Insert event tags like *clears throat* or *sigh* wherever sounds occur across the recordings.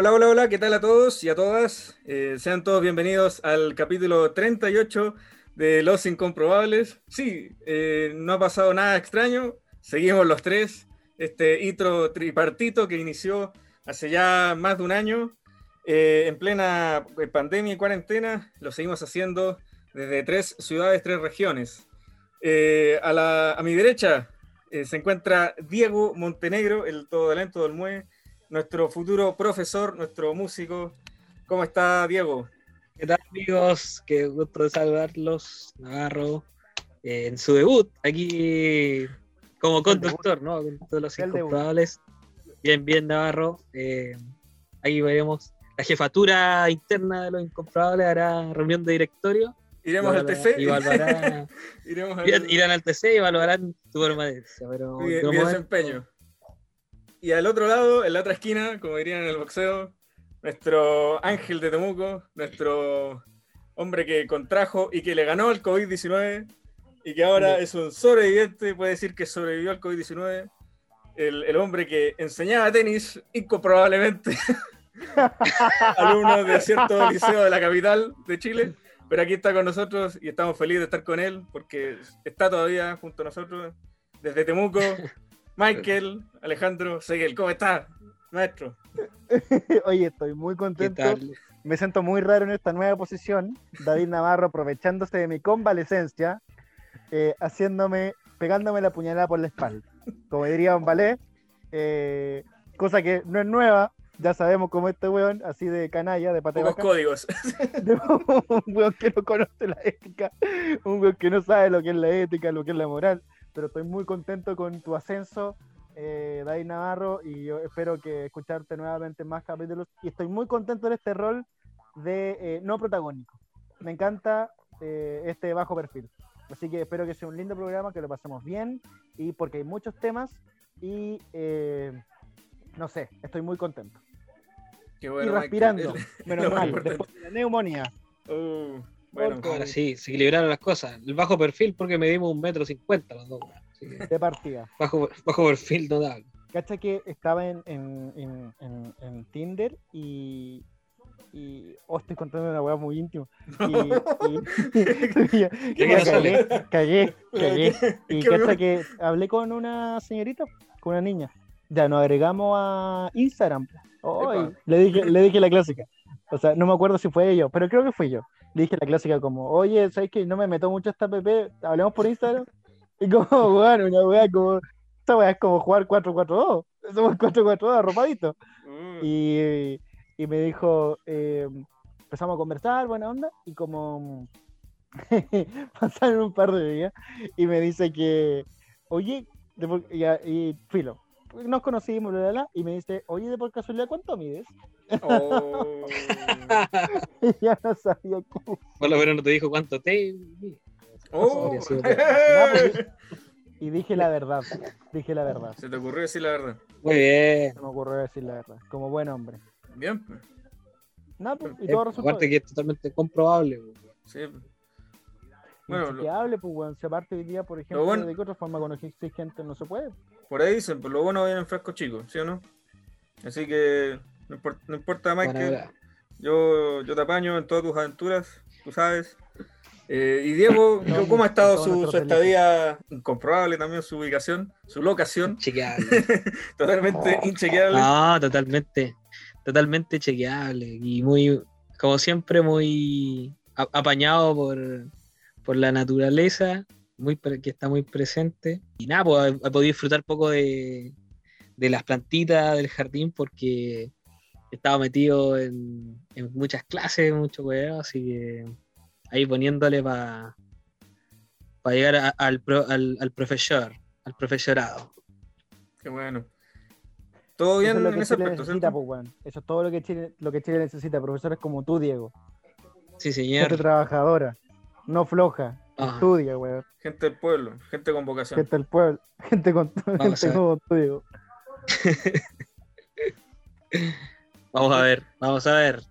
Hola, hola, hola, ¿qué tal a todos y a todas? Eh, sean todos bienvenidos al capítulo 38 de Los Incomprobables. Sí, eh, no ha pasado nada extraño, seguimos los tres, este intro tripartito que inició hace ya más de un año, eh, en plena pandemia y cuarentena, lo seguimos haciendo desde tres ciudades, tres regiones. a, la, a mi derecha se encuentra Diego Montenegro, el todo talento del MUE nuestro futuro profesor, nuestro músico. ¿Cómo está, Diego? ¿Qué tal, amigos? Qué gusto de saludarlos, Navarro, eh, en su debut aquí como conductor, ¿no? Con todos los incomprobables. Bien, bien, Navarro. Eh, ahí veremos. La jefatura interna de los incomprobables hará reunión de directorio. Iremos al TC. Y *laughs* Iremos al... Irán al TC y evaluarán tu permanencia. Pero mi, mi desempeño. Y al otro lado, en la otra esquina, como dirían en el boxeo, nuestro ángel de Temuco, nuestro hombre que contrajo y que le ganó al COVID-19 y que ahora es un sobreviviente, puede decir que sobrevivió al COVID-19. El, hombre que enseñaba tenis, incomprobablemente, *laughs* alumno de cierto liceo de la capital de Chile, pero aquí está con nosotros y estamos felices de estar con él porque está todavía junto a nosotros desde Temuco. Michael, Alejandro, Seguel, ¿cómo estás, maestro? *laughs* Oye, estoy muy contento. Me siento muy raro en esta nueva posición. David Navarro aprovechándose de mi convalecencia, eh, haciéndome, pegándome la puñalada por la espalda. Como diría un ballet, eh, cosa que no es nueva, ya sabemos cómo este weón, así de canalla, de pata códigos. *laughs* *laughs* un weón que no conoce la ética, un weón que no sabe lo que es la ética, lo que es la moral pero estoy muy contento con tu ascenso, eh, David Navarro, y yo espero que escucharte nuevamente más capítulos. Y estoy muy contento en este rol de eh, no protagónico. Me encanta eh, este bajo perfil. Así que espero que sea un lindo programa, que lo pasemos bien, y porque hay muchos temas, y eh, no sé, estoy muy contento. Qué bueno, y respirando, *laughs* menos mal, después de la neumonía. Uh. Bueno, ahora sí, se equilibraron las cosas. El bajo perfil porque medimos un metro cincuenta los dos. De partida. Bajo, bajo perfil total. Cacha que estaba en, en, en, en, Tinder y, y. Oh, estoy contando una weá muy íntima. *laughs* Y. y, *laughs* cagué, cagué, *laughs* cagué. Y cacha que hablé con una señorita, con una niña. Ya nos agregamos a Instagram. Oh, le, dije, le dije la clásica. O sea, no me acuerdo si fue ella, pero creo que fui yo le dije la clásica como, oye, ¿sabes que no me meto mucho esta app? Hablemos por Instagram. Y como, *laughs* bueno, una weá como, esta weá es como jugar 4-4-2. Somos 4-4-2 arropaditos. Mm. Y, y, me dijo, eh, empezamos a conversar, buena onda, y como *laughs* pasaron un par de días, y me dice que, oye, y, y filo, nos conocimos, bla, bla, y me dice, oye, de por casualidad, ¿cuánto mides? Oh. *laughs* ya no sabía cómo. Por lo menos no te dijo cuánto te. Oh. *laughs* Pues, y dije la verdad. Dije la verdad. ¿Se te ocurrió decir la verdad? Muy bien. Se me ocurrió decir la verdad. Como buen hombre. Bien, pues. No, pues, y todo resultó. Aparte que es totalmente comprobable. Pues. Sí. Bueno, lo... hable, pues, bueno, se aparte hoy día, por ejemplo, de que otra forma con gente no se puede. Por ahí dicen, pues lo bueno viene en frasco chico, ¿sí o no? Así que no importa, no importa más que yo, yo te apaño en todas tus aventuras, tú sabes. Eh, y Diego, *laughs* ¿cómo ha estado su, estadía incomprobable también, su ubicación, su locación? *laughs* Chequeable. *laughs* totalmente inchequeable. No, totalmente, totalmente chequeable. Y muy, como siempre, muy apañado por, por la naturaleza, muy que está muy presente. Y nada, pues he, podido disfrutar poco de, de las plantitas del jardín porque estaba metido en, muchas clases, mucho weón, así que ahí poniéndole para llegar al, al, profesor, al profesorado. Qué bueno. Todo bien en ese aspecto, necesita, pues, Eso es todo lo que Chile, lo que Chile necesita, profesores como tú, Diego. Sí, señor. Gente trabajadora, no floja, estudia, weón. Gente del pueblo, gente con vocación. Gente del pueblo, *laughs* gente con gente como tú, Diego. *laughs* Vamos a ver, vamos a ver.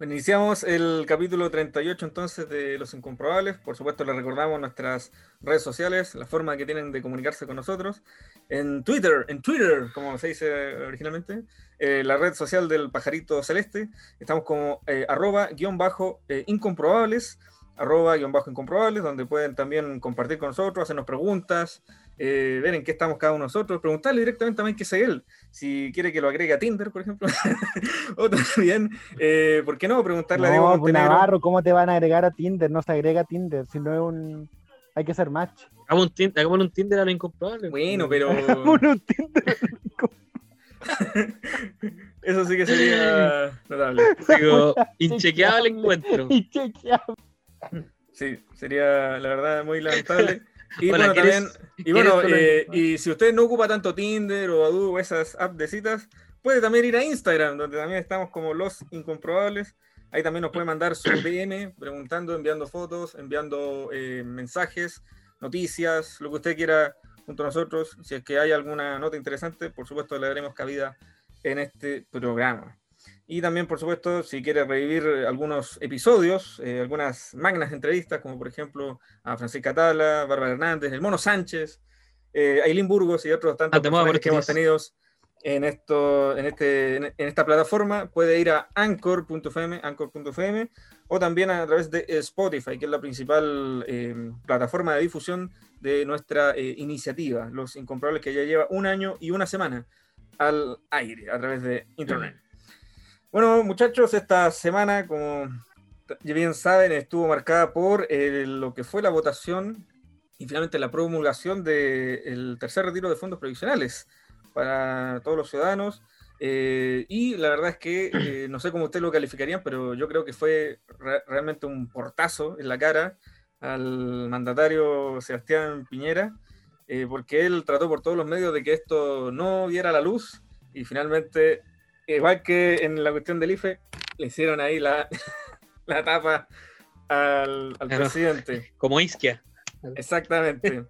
iniciamos el capítulo 38 entonces de Los Incomprobables. Por supuesto, les recordamos nuestras redes sociales, la forma que tienen de comunicarse con nosotros. En Twitter, en Twitter, como se dice originalmente, eh, la red social del pajarito celeste. Estamos como eh, arroba guion bajo eh, incomprobables, arroba guion bajo incomprobables, donde pueden también compartir con nosotros, hacernos preguntas, eh, ver en qué estamos cada uno de nosotros, preguntarle directamente a Mike él, si quiere que lo agregue a Tinder, por ejemplo, *laughs* o también, eh, ¿por qué no? Preguntarle a Diego pues, Montenegro. Navarro, ¿cómo te van a agregar a Tinder? No se agrega a Tinder, si no es un... Hay que hacer match. Hagamos un, tin- hagámosle un Tinder a lo incomprobable. Bueno, pero *laughs* Uno, Tinder. *laughs* eso sí que sería notable. Digo, inchequeable encuentro. Y chequeado. Sí, sería la verdad muy lamentable. *laughs* Y Hola, bueno, ¿quieres- también, y quieres bueno, con el- eh, y si usted no ocupa tanto Tinder o o esas apps de citas, puede también ir a Instagram, donde también estamos como los incomprobables. Ahí también nos puede mandar su *clears throat* DM preguntando, enviando fotos, enviando eh, mensajes, noticias, lo que usted quiera junto a nosotros. Si es que hay alguna nota interesante, por supuesto le daremos cabida en este programa. Y también, por supuesto, si quiere revivir algunos episodios, eh, algunas magnas entrevistas, como por ejemplo a Francisca Tala, Bárbara Hernández, el Mono Sánchez, eh, Ailín Burgos y otros tantos Ah, personajes que hemos tenido en, esto, en, este, en, esta plataforma, puede ir a anchor.fm, anchor.fm, o también a través de Spotify, que es la principal eh, plataforma de difusión de nuestra eh, iniciativa, Los Incomprobables, que ya lleva un año y una semana al aire a través de Internet. Bueno, muchachos, esta semana, como bien saben, estuvo marcada por eh, lo que fue la votación y finalmente la promulgación del tercer retiro de fondos previsionales para todos los ciudadanos. Eh, y la verdad es que eh, no sé cómo ustedes lo calificarían, pero yo creo que fue re- realmente un portazo en la cara al mandatario Sebastián Piñera, eh, porque él trató por todos los medios de que esto no viera la luz y finalmente, igual que en la cuestión del IFE, le hicieron ahí la, *laughs* la tapa al, al Claro. presidente. Como Isquia. Exactamente.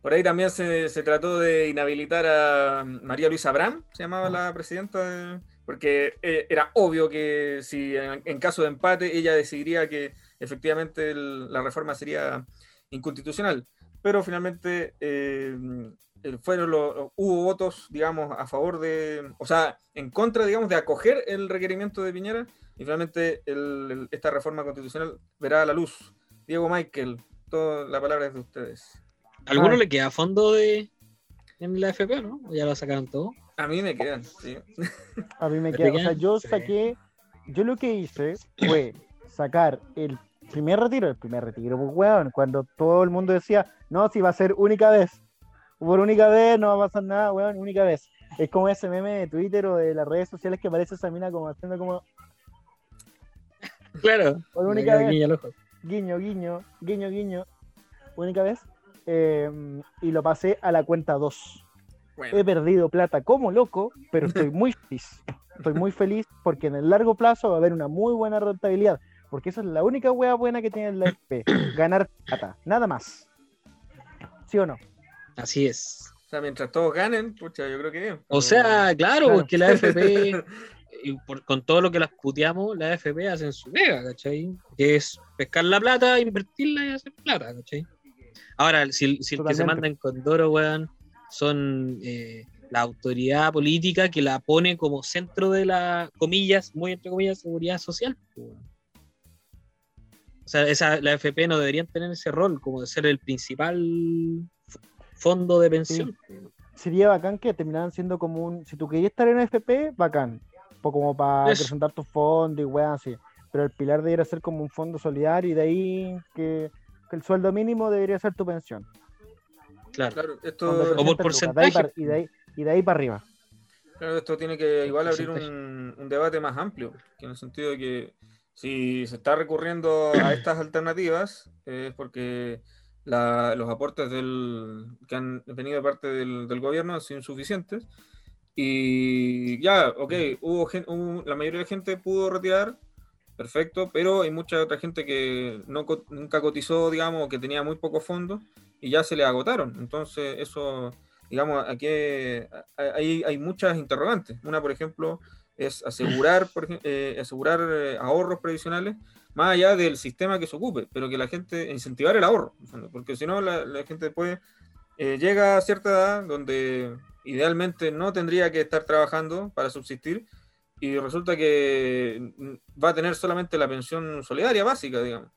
Por ahí también se, se trató de inhabilitar a María Luisa Abraham, se llamaba la presidenta, de- porque eh, era obvio que si en, en caso de empate ella decidiría que efectivamente el- la reforma sería inconstitucional. Pero finalmente eh, eh, fueron los, hubo votos, digamos, a favor de, o sea, en contra, digamos, de acoger el requerimiento de Piñera y finalmente el- el- esta reforma constitucional verá la luz. Diego Michael, toda la palabra es de ustedes. ¿A alguno Ay. le queda fondo de en la FP, no? ¿O ya lo sacaron todo? A mí me quedan, sí. A mí me ¿Te queda. O sea, quedan? yo Sí. saqué. Yo lo que hice fue sacar el primer retiro, el primer retiro, pues, weón, cuando todo el mundo decía, no, si va a ser única vez. Por única vez no va a pasar nada, weón, única vez. Es como ese meme de Twitter o de las redes sociales que aparece esa mina como haciendo como Claro. por única vez. ojo. guiño, guiño, guiño, guiño, única vez, eh, y lo pasé a la cuenta 2. Bueno, He perdido plata como loco, pero estoy muy *laughs* feliz. Estoy muy feliz porque en el largo plazo va a haber una muy buena rentabilidad, porque esa es la única wea buena que tiene la FP, ganar plata, nada más. ¿Sí o no? Así es. o sea, mientras todos ganen, pucha, yo creo que bien. O sea, claro, Claro. porque la FP, *laughs* y por- con todo lo que las puteamos, la FP hacen su pega, ¿cachai? Que es pescar la plata, invertirla y hacer plata, ¿cachai? Ahora, si, si el que se manda en Condoro, weón, son eh, la autoridad política que la pone como centro de la, comillas, muy entre comillas, seguridad social. weón. O sea, esa, la FP no deberían tener ese rol como de ser el principal fondo de pensión. Sería bacán que terminaran siendo como un. Si tú querías estar en FP, bacán. como para Eso. presentar tu fondo y weas así. Pero el pilar debería ser como un fondo solidario y de ahí que, que el sueldo mínimo debería ser tu pensión. Claro. Claro, esto, O por presentes lucas, de ahí porcentaje. para- Y de ahí, y de ahí para arriba. claro, esto tiene que igual abrir un, un debate más amplio, que en el sentido de que si se está recurriendo a estas alternativas eh, es porque la- los aportes del, que han venido de parte del, del gobierno han sido insuficientes. Y ya, ok, hubo, hubo- la mayoría de la gente pudo retirar, perfecto, pero hay mucha otra gente que no, nunca cotizó, digamos, que tenía muy pocos fondos y ya se le agotaron. Entonces, eso, digamos, aquí hay, hay muchas interrogantes. Una, por ejemplo, es asegurar, por, eh, asegurar eh, ahorros previsionales más allá del sistema que se ocupe, pero que la gente, incentivar el ahorro, porque si no la, gente después eh, llega a cierta edad donde idealmente no tendría que estar trabajando para subsistir y resulta que va a tener solamente la pensión solidaria básica, digamos.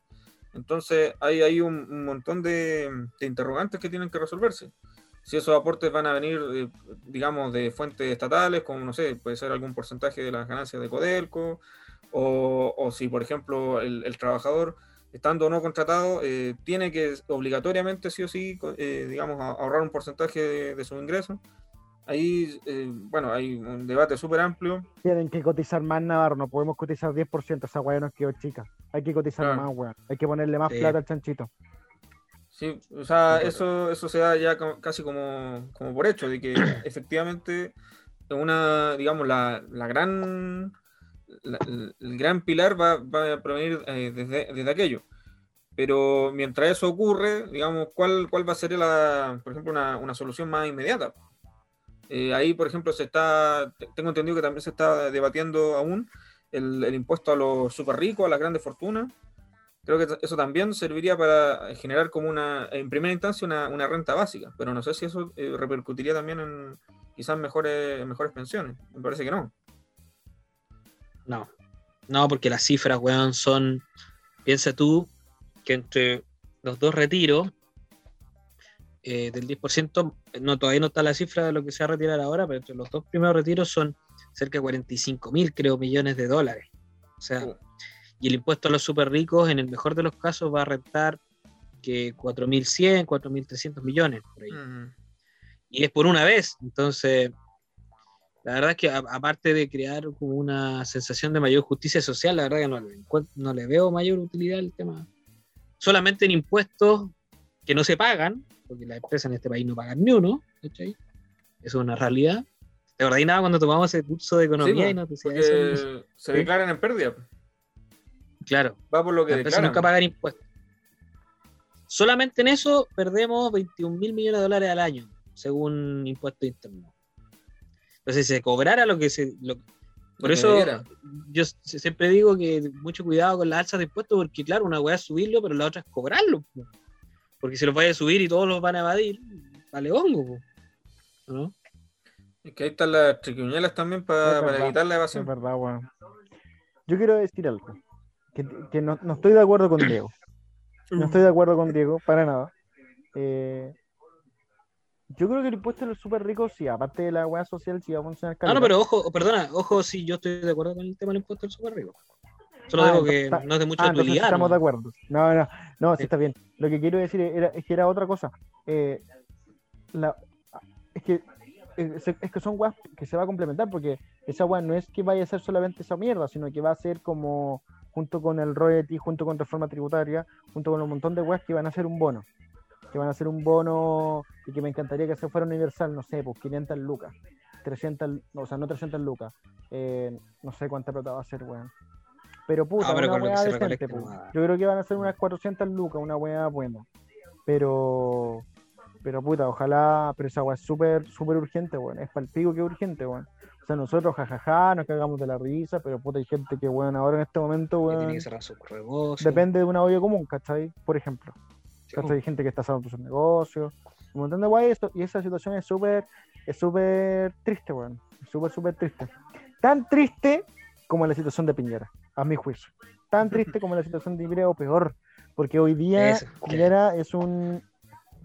Entonces hay, hay un, montón de, interrogantes que tienen que resolverse. Si esos aportes van a venir, eh, digamos, de fuentes estatales, como no sé, puede ser algún porcentaje de las ganancias de Codelco, o, si, por ejemplo, el, trabajador, estando o no contratado, eh, tiene que obligatoriamente, sí o sí, eh, digamos, ahorrar un porcentaje de, de su ingreso. Ahí, eh, bueno, hay un debate súper amplio. Tienen que cotizar más, Navarro. No podemos cotizar 10%. Esa weá nos quedó chica. Hay que cotizar más, weón. Hay que ponerle más plata al chanchito. Sí, o sea, eso, eso se da ya casi como, como por hecho, de que *coughs* efectivamente una, digamos, la, la gran, el gran pilar va, va a provenir eh, desde, desde, aquello. Pero mientras eso ocurre, digamos, ¿cuál, cuál va a ser, la, por ejemplo, una, una solución más inmediata? Eh, ahí, por ejemplo, se está, tengo entendido que también se está debatiendo aún el, impuesto a los super ricos, a las grandes fortunas. Creo que eso también serviría para generar como una, en primera instancia, una, renta básica, pero no sé si eso eh, repercutiría también en quizás mejores, mejores pensiones. Me parece que no. No, no, porque las cifras, weón, son, piensa tú, que entre los dos retiros, eh, del 10%, no, todavía no está la cifra de lo que se va a retirar ahora, pero entre los dos primeros retiros son cerca de 45 mil, creo, millones de dólares. O sea, uh. y el impuesto a los super ricos, en el mejor de los casos, va a rentar que 4.100, 4.300 millones por ahí. Y es por una vez. Entonces, la verdad es que aparte de crear como una sensación de mayor justicia social, la verdad que no le, no le veo mayor utilidad al tema. Solamente en impuestos que no se pagan, porque las empresas en este país no pagan ni uno, ¿cachai? Eso es una realidad. ¿Te acordás nada cuando tomamos ese curso de economía y nos decía eso? Se declaran en pérdida. Claro. Va por lo que las nunca pagan impuestos. Solamente en eso perdemos 21 mil millones de dólares al año, según impuesto interno. Entonces, si se cobrara lo que se. por eso yo siempre digo que mucho cuidado con las alzas de impuestos, porque claro, una weá es subirlo, pero la otra es cobrarlo. Porque si los vaya a subir y todos los van a evadir, vale hongo, ¿no? Es que ahí están las triquiñuelas también para, evitar la evasión. Es verdad, weón. Yo quiero decir algo. Que, no, estoy de acuerdo con Diego. No estoy de acuerdo con Diego, para nada. Eh, yo creo que el impuesto a los super ricos, sí, aparte de la weá social, sí va a funcionar. Ah, no, pero ojo, perdona, ojo, sí, yo estoy de acuerdo con el tema del impuesto al super rico. Solo ah, digo que no es de mucha ah, Estamos de acuerdo. No, no, no, sí, está bien. Lo que quiero decir era, es que era otra cosa. Eh, es que es que son weas que se va a complementar porque esa wea no es que vaya a ser solamente esa mierda, sino que va a ser como junto con el royalty, junto con reforma tributaria, junto con un montón de weas que van a ser un bono. Que van a ser un bono y que me encantaría que se fuera universal, no sé, pues 500 lucas, 300, o sea, no 300 lucas, eh, no sé cuánta plata va a ser, weón. Pero puta, ah, una weá decente, Yo creo que van a ser unas 400 lucas, una weá buena. Pero, pero puta, ojalá, pero esa weá es súper, súper urgente, weón. Es para el pico que es urgente, weón. O sea, nosotros, jajaja, nos cagamos de la risa, pero puta, hay gente que, weón, ahora en este momento, weón. Tiene que cerrar su Depende de una olla común, ¿cachai? Por ejemplo. Hay gente que está cerrando sus negocios, un montón de weá, y esa situación es súper, es súper triste, weón. Súper, súper triste. Tan triste como la situación de Piñera a mi juicio. Tan triste como la situación de Iberia o peor, porque hoy día Piñera es un...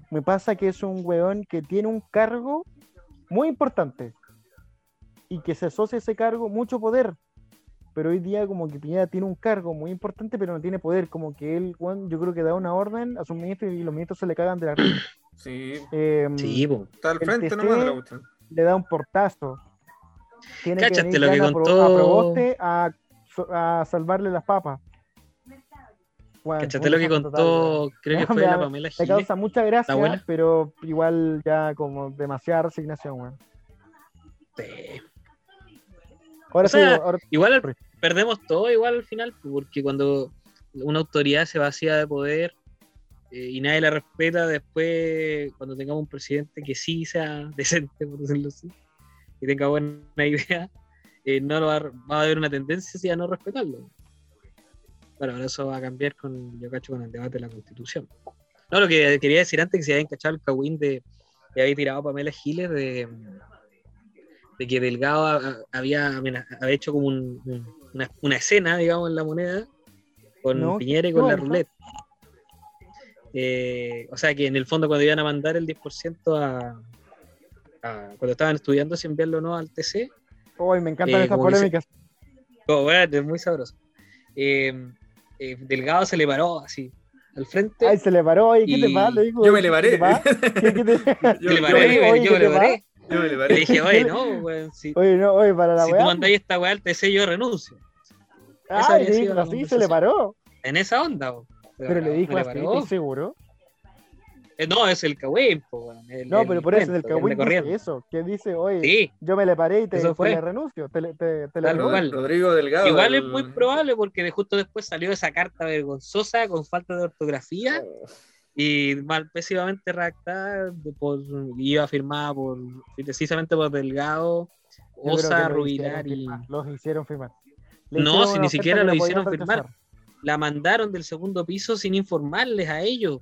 Me pasa que es un weón que tiene un cargo muy importante y que se asocia a ese cargo mucho poder. Pero hoy día como que Piñera tiene un cargo muy importante, pero no tiene poder. Como que él, yo creo que da una orden a sus ministros y los ministros se le cagan de la risa. *clears throat* Sí. Em, sí, Está al frente nomás Le da un portazo. Tiene que venir lo que contó... a a salvarle las papas. Bueno, lo que contó, creo que *laughs* fue la Pamela Giles. Me causa mucha gracia, pero igual ya como demasiada resignación, weón. Sí. Ahora, sí, igual perdemos todo igual al final, porque cuando una autoridad se vacía de poder eh, y nadie la respeta, después cuando tengamos un presidente que sí sea *laughs* decente, por decirlo así, y tenga buena idea, eh, no lo va, va, a haber una tendencia a no respetarlo. Bueno, ahora eso va a cambiar con, yo cacho, con el debate de la constitución. No, lo que quería decir antes que se había encachado el cagüín de que había tirado Pamela Giles de, de que Delgado había, había hecho como un, una, una, escena, digamos, en la moneda con no, Piñera y con no, la ruleta. Eh, o sea que en el fondo cuando iban a mandar el 10% a, a, cuando estaban estudiando si enviarlo o no al TC. Uy, me encantan eh, esas polémicas. Bueno, es muy sabroso. Eh, eh, Delgado se le paró así al frente. Ay, se le paró, ¿y qué te pasa? Yo me le paré. ¿Qué, qué te... yo, me le paré, yo me le paré. Yo me le paré. Le dije, oye, no, *laughs* weón. Si, oye, no, oye, para la si weá. tú mandáis esta weá al TC, yo renuncio. Ah, sí, así se le paró. En esa onda, weón. Pero le dijo así, ¿estás seguro? Eh, no, es el el, No, pero por eso el el dice eso, que dice, oye, sí. yo me le paré y te, Eso te le renuncio, te, le- te, te le Tal renuncio. Rodrigo Delgado. Igual el- es muy probable porque de justo después salió esa carta vergonzosa con falta de ortografía y mal pésimamente redactada por, iba firmada por precisamente por Delgado, Yo Osa, hicieron y firmar, Los hicieron firmar. No, si ni siquiera lo hicieron firmar. rechazar. la mandaron del segundo piso sin informarles a ellos.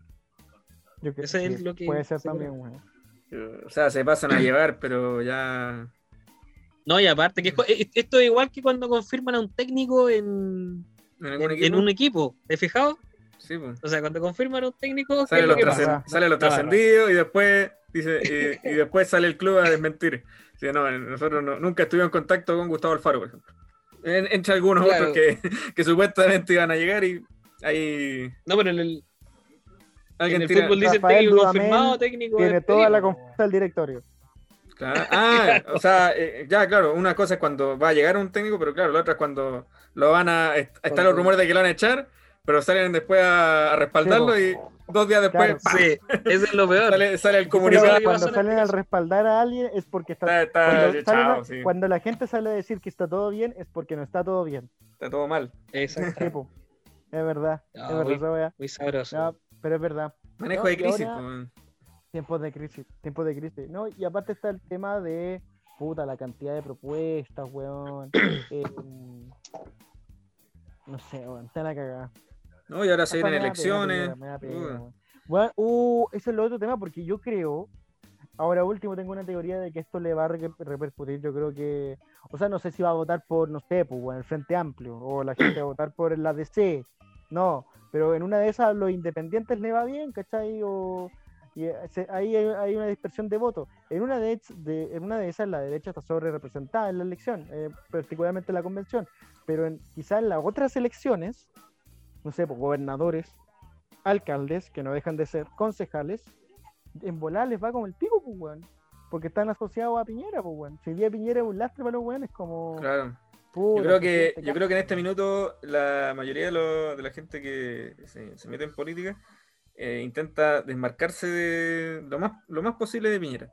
Yo creo Eso es sí, lo que- Puede ser también, weón. O sea, se pasan a llevar, pero ya. No, y aparte que esto es igual que cuando confirman a un técnico en, ¿En en- equipo? en un equipo, ¿te has fijado? Sí, pues. O sea, cuando confirman a un técnico, ¿qué Sale lo, sale lo trascendido y después dice y, y después sale el club a desmentir. Dice, no, nosotros no- nunca estuvimos en contacto con Gustavo Alfaro, por ejemplo. En- entre algunos Claro. otros que, que supuestamente iban a llegar y ahí No, pero en el, alguien en el tira. fútbol dice Rafael técnico Dudamel confirmado, técnico Tiene toda la confianza del directorio. Claro. Ah, o sea, eh, ya, claro, una cosa es cuando va a llegar un técnico, pero claro, la otra es cuando lo van a. est- Están los rumores de que lo van a echar, pero salen después a, a respaldarlo Sí, y dos días después. *laughs* Sí, eso es lo peor. sale, sale el comunicado. cuando salen al respaldar a alguien es porque está. Está, cuando, está salen chao, sí. cuando la gente sale a decir que está todo bien es porque no está todo bien. Está todo mal. Exacto. Es verdad. No, es verdad muy- sabroso. No, pero es verdad. Manejo No, de crisis. ahora-. Tiempos de crisis, tiempos de crisis. No, y aparte está el tema de puta, la cantidad de propuestas, weón. *clears throat* Eh, no sé, weón, está la cagada. No, y ahora se Hasta vienen pena, elecciones. pena, Uh, uh, es el otro tema porque yo creo, ahora último tengo una teoría de que esto le va a re- repercutir, yo creo que, o sea, no sé si va a votar por, no sé, pues, weón, el Frente Amplio, o la gente va a votar por la DC, no, pero en una de esas los independientes le va bien, ¿cachai? O, y eh, se- ahí hay, hay una dispersión de votos. En una de, en una de esas la derecha está sobre representada en la elección, eh, particularmente en la convención, pero en, quizá en las otras elecciones, no sé, pues, gobernadores, alcaldes, que no dejan de ser concejales, en volar les va como el pico, pues, weón. Porque están asociados a Piñera, pues, weón. Si día Piñera es un lastre para los weones, como. Claro. Yo creo que, yo creo que en este minuto la mayoría de, lo- de la gente que se, se mete en política eh, intenta desmarcarse de lo más, lo más posible de Piñera.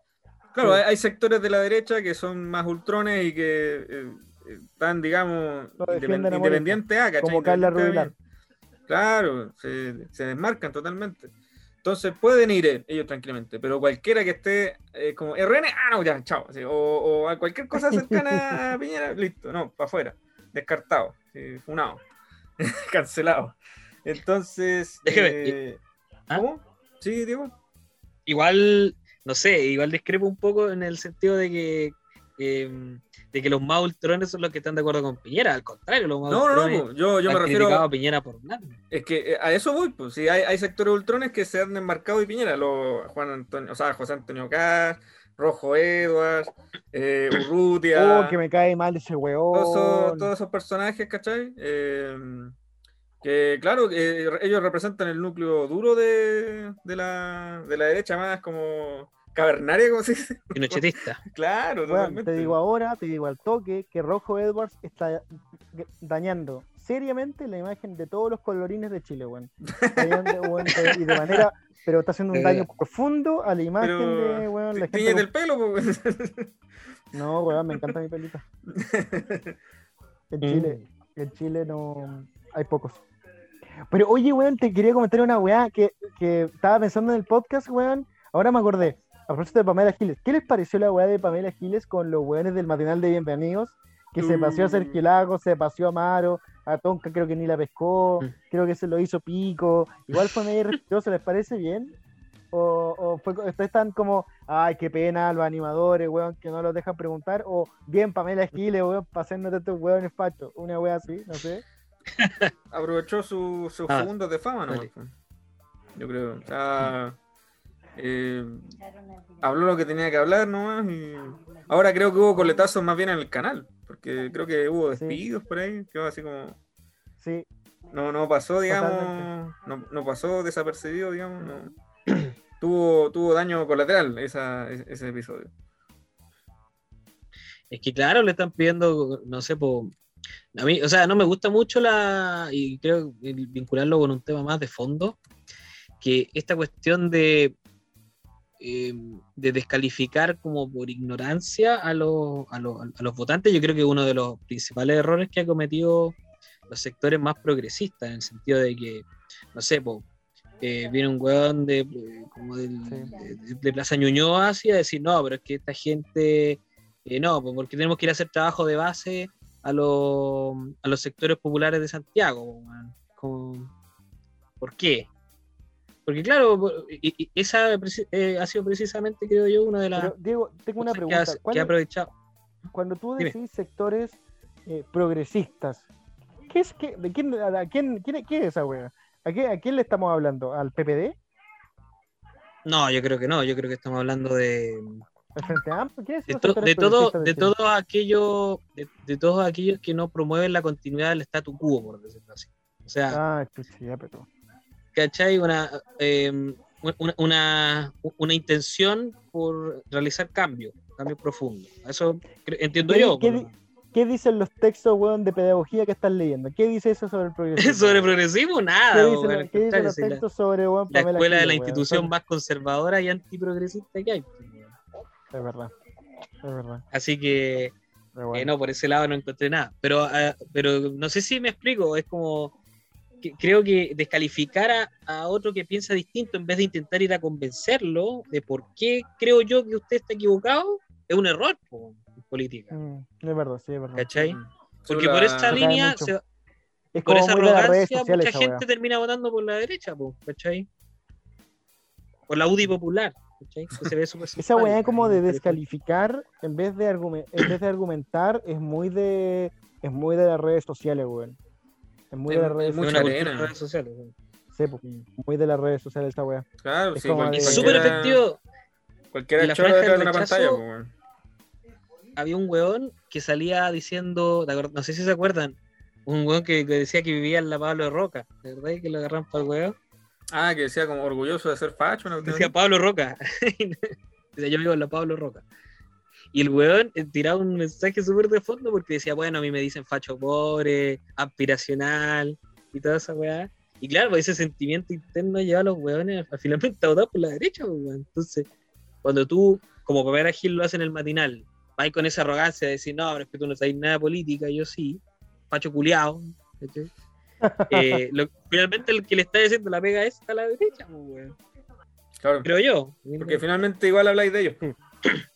Claro, Sí. hay, hay sectores de la derecha que son más ultrones y que eh, eh, están, digamos, independ- independientes. Como Carla Rubilar. Claro, se, se desmarcan totalmente. Entonces pueden ir eh, ellos tranquilamente, pero cualquiera que esté eh, como RN, ah, no, ya, chao. así, o, o a cualquier cosa cercana a *laughs* Piñera, listo, no, para afuera, descartado, sí, funado, *laughs* cancelado. Entonces, Déjeme, eh, ¿Ah? ¿cómo? Sí, Diego. Igual, no sé, igual discrepo un poco en el sentido de que eh, de que los más ultrones son los que están de acuerdo con Piñera. Al contrario, los más No, no, ultrones no, yo, yo me han refiero, a Piñera por nada. es que eh, a eso voy, pues, sí, hay, hay sectores ultrones que se han desmarcado de Piñera, los Juan Antonio, o sea, José Antonio Caz, Rojo Edwards, eh, Urrutia. Oh, que me cae mal ese weón. todos esos, todos esos personajes, ¿cachai? Eh, que claro, que ellos representan el núcleo duro de, de, la, de la derecha más como cavernaria, como se dice. *laughs* Pinochetista. Claro, totalmente. te digo ahora, te digo al toque, que Rojo Edwards está dañando seriamente la imagen de todos los colorines de Chile, weón. *laughs* Y de manera, pero está haciendo un daño verdad. profundo a la imagen Pero, de, weón, la Ti- gente. el pelo, pues. *laughs* No, weón, me encanta mi pelita. En Mm. Chile, en Chile no hay pocos. Pero oye, weón, te quería comentar una weá que, que estaba pensando en el podcast, weón. Ahora me acordé. A propósito de Pamela Giles. ¿Qué les pareció la weá de Pamela Giles con los weones del matinal de Bienvenidos que se paseó a Sergio Lago, se paseó a Amaro, a Tonka creo que ni la pescó, Mm. creo que se lo hizo pico, igual fue medio *laughs* respetuoso, ¿les parece bien? O, o fue, ustedes están como, ay, qué pena, los animadores, weón, que no los dejan preguntar, o bien, Pamela Esquiles, weón, pasándote estos weones fachos, una wea así, no sé. *laughs* Aprovechó su- sus Ah, segundos de fama, ¿no? vale. Yo creo. O sea, eh, habló lo que tenía que hablar nomás y ahora creo que hubo coletazos más bien en el canal, porque creo que hubo Sí. despidos por ahí, quedó así como... Sí, No, no pasó, digamos, no, no pasó desapercibido, digamos, no. *clears throat* tuvo, tuvo daño colateral esa, ese, ese episodio. Es que claro, le están pidiendo, no sé, po, a mí, o sea, no me gusta mucho la, y creo que el vincularlo con un tema más de fondo, que esta cuestión de, eh, de descalificar como por ignorancia a los, a, los, a los votantes, yo creo que uno de los principales errores que ha cometido los sectores más progresistas, en el sentido de que, no sé, po, eh, viene un weón de, eh, como del- Sí. de, de Plaza Ñuñoa así a decir, no, pero es que esta gente eh, no, porque tenemos que ir a hacer trabajo de base a, los a los sectores populares de Santiago. Como, ¿Por qué? Porque claro, por- y- y esa eh, ha sido precisamente, creo yo, una de las pero Diego, tengo una cosas que ha- pregunta. que, ¿Cuándo- ha aprovechado. cuando tú Dime. decís sectores eh, progresistas, ¿qué es, qué, de quién, a, a quién, quién, quién es esa wea? ¿A, qué, ¿A quién le estamos hablando? ¿Al PPD? No, yo creo que no, yo creo que estamos hablando de. ¿Qué es de, to- de todo, de Chile? todos aquellos, de, de todos aquellos que no promueven la continuidad del statu quo, por decirlo así. O sea, Ah, chucha, ya, pero. ¿Cachai? Una, eh, una, una, una intención por realizar cambios, cambios profundos. Eso entiendo ¿Qué, yo. qué di- qué dicen los textos, weón, de pedagogía que estás leyendo? ¿Qué dice eso sobre el progresismo? *laughs* Sobre progresismo, ¿Qué nada. dicen, weón, qué dicen los si la, textos sobre, weón, la escuela de la weón? institución más conservadora y antiprogresista que hay. Es verdad, es verdad. Así que pero Eh, bueno. no, por ese lado no encontré nada. Pero, ah, pero no sé si me explico, es como que creo que descalificar a, a otro que piensa distinto en vez de intentar ir a convencerlo de por qué creo yo que usted está equivocado, es un error po, en política. Mm, es verdad, sí, es verdad. ¿Cachai? Mm. Porque por esa línea, mucho. se- Es por esa arrogancia, sociales mucha gente termina votando por la derecha, po, ¿cachai? Por la UDI popular, ¿cachai? Que se ve *laughs* súper Esa weá como de descalificar en vez de, argumen- en vez de argumentar es muy de es muy de las redes sociales, weón. Es muy de las Es- redes sociales. arena. de redes sociales. sí. Muy de las redes sociales esa weá. Claro, Es sí, de- súper efectivo. Cualquiera franja detrás de una pantalla, pues, weón. había un weón que salía diciendo, ¿te acuer- no sé si se acuerdan, un weón que, que decía que vivía en la Pablo de Roca, ¿verdad? Y que lo agarran para el weón. Ah, que decía como orgulloso de ser facho. una cuestión Decía. Pablo Roca. *laughs* decía, yo vivo en la Pablo Roca. Y el weón eh, tiraba un mensaje súper de fondo porque decía, bueno, a mí me dicen facho pobre, aspiracional y toda esa weá. Y claro, pues ese sentimiento interno lleva a los weones a finalmente a votar por la derecha, pues, weón. Entonces, cuando tú, como Pamela Gil lo hace en el matinal, vas con esa arrogancia de decir, no, pero es que tú no sabes nada de política, yo sí, facho culiao. ¿cachai? *laughs* Eh, lo- finalmente el que le está diciendo la pega es a la derecha, pues, weón. Claro, creo yo. porque finalmente igual habláis de ellos. *coughs*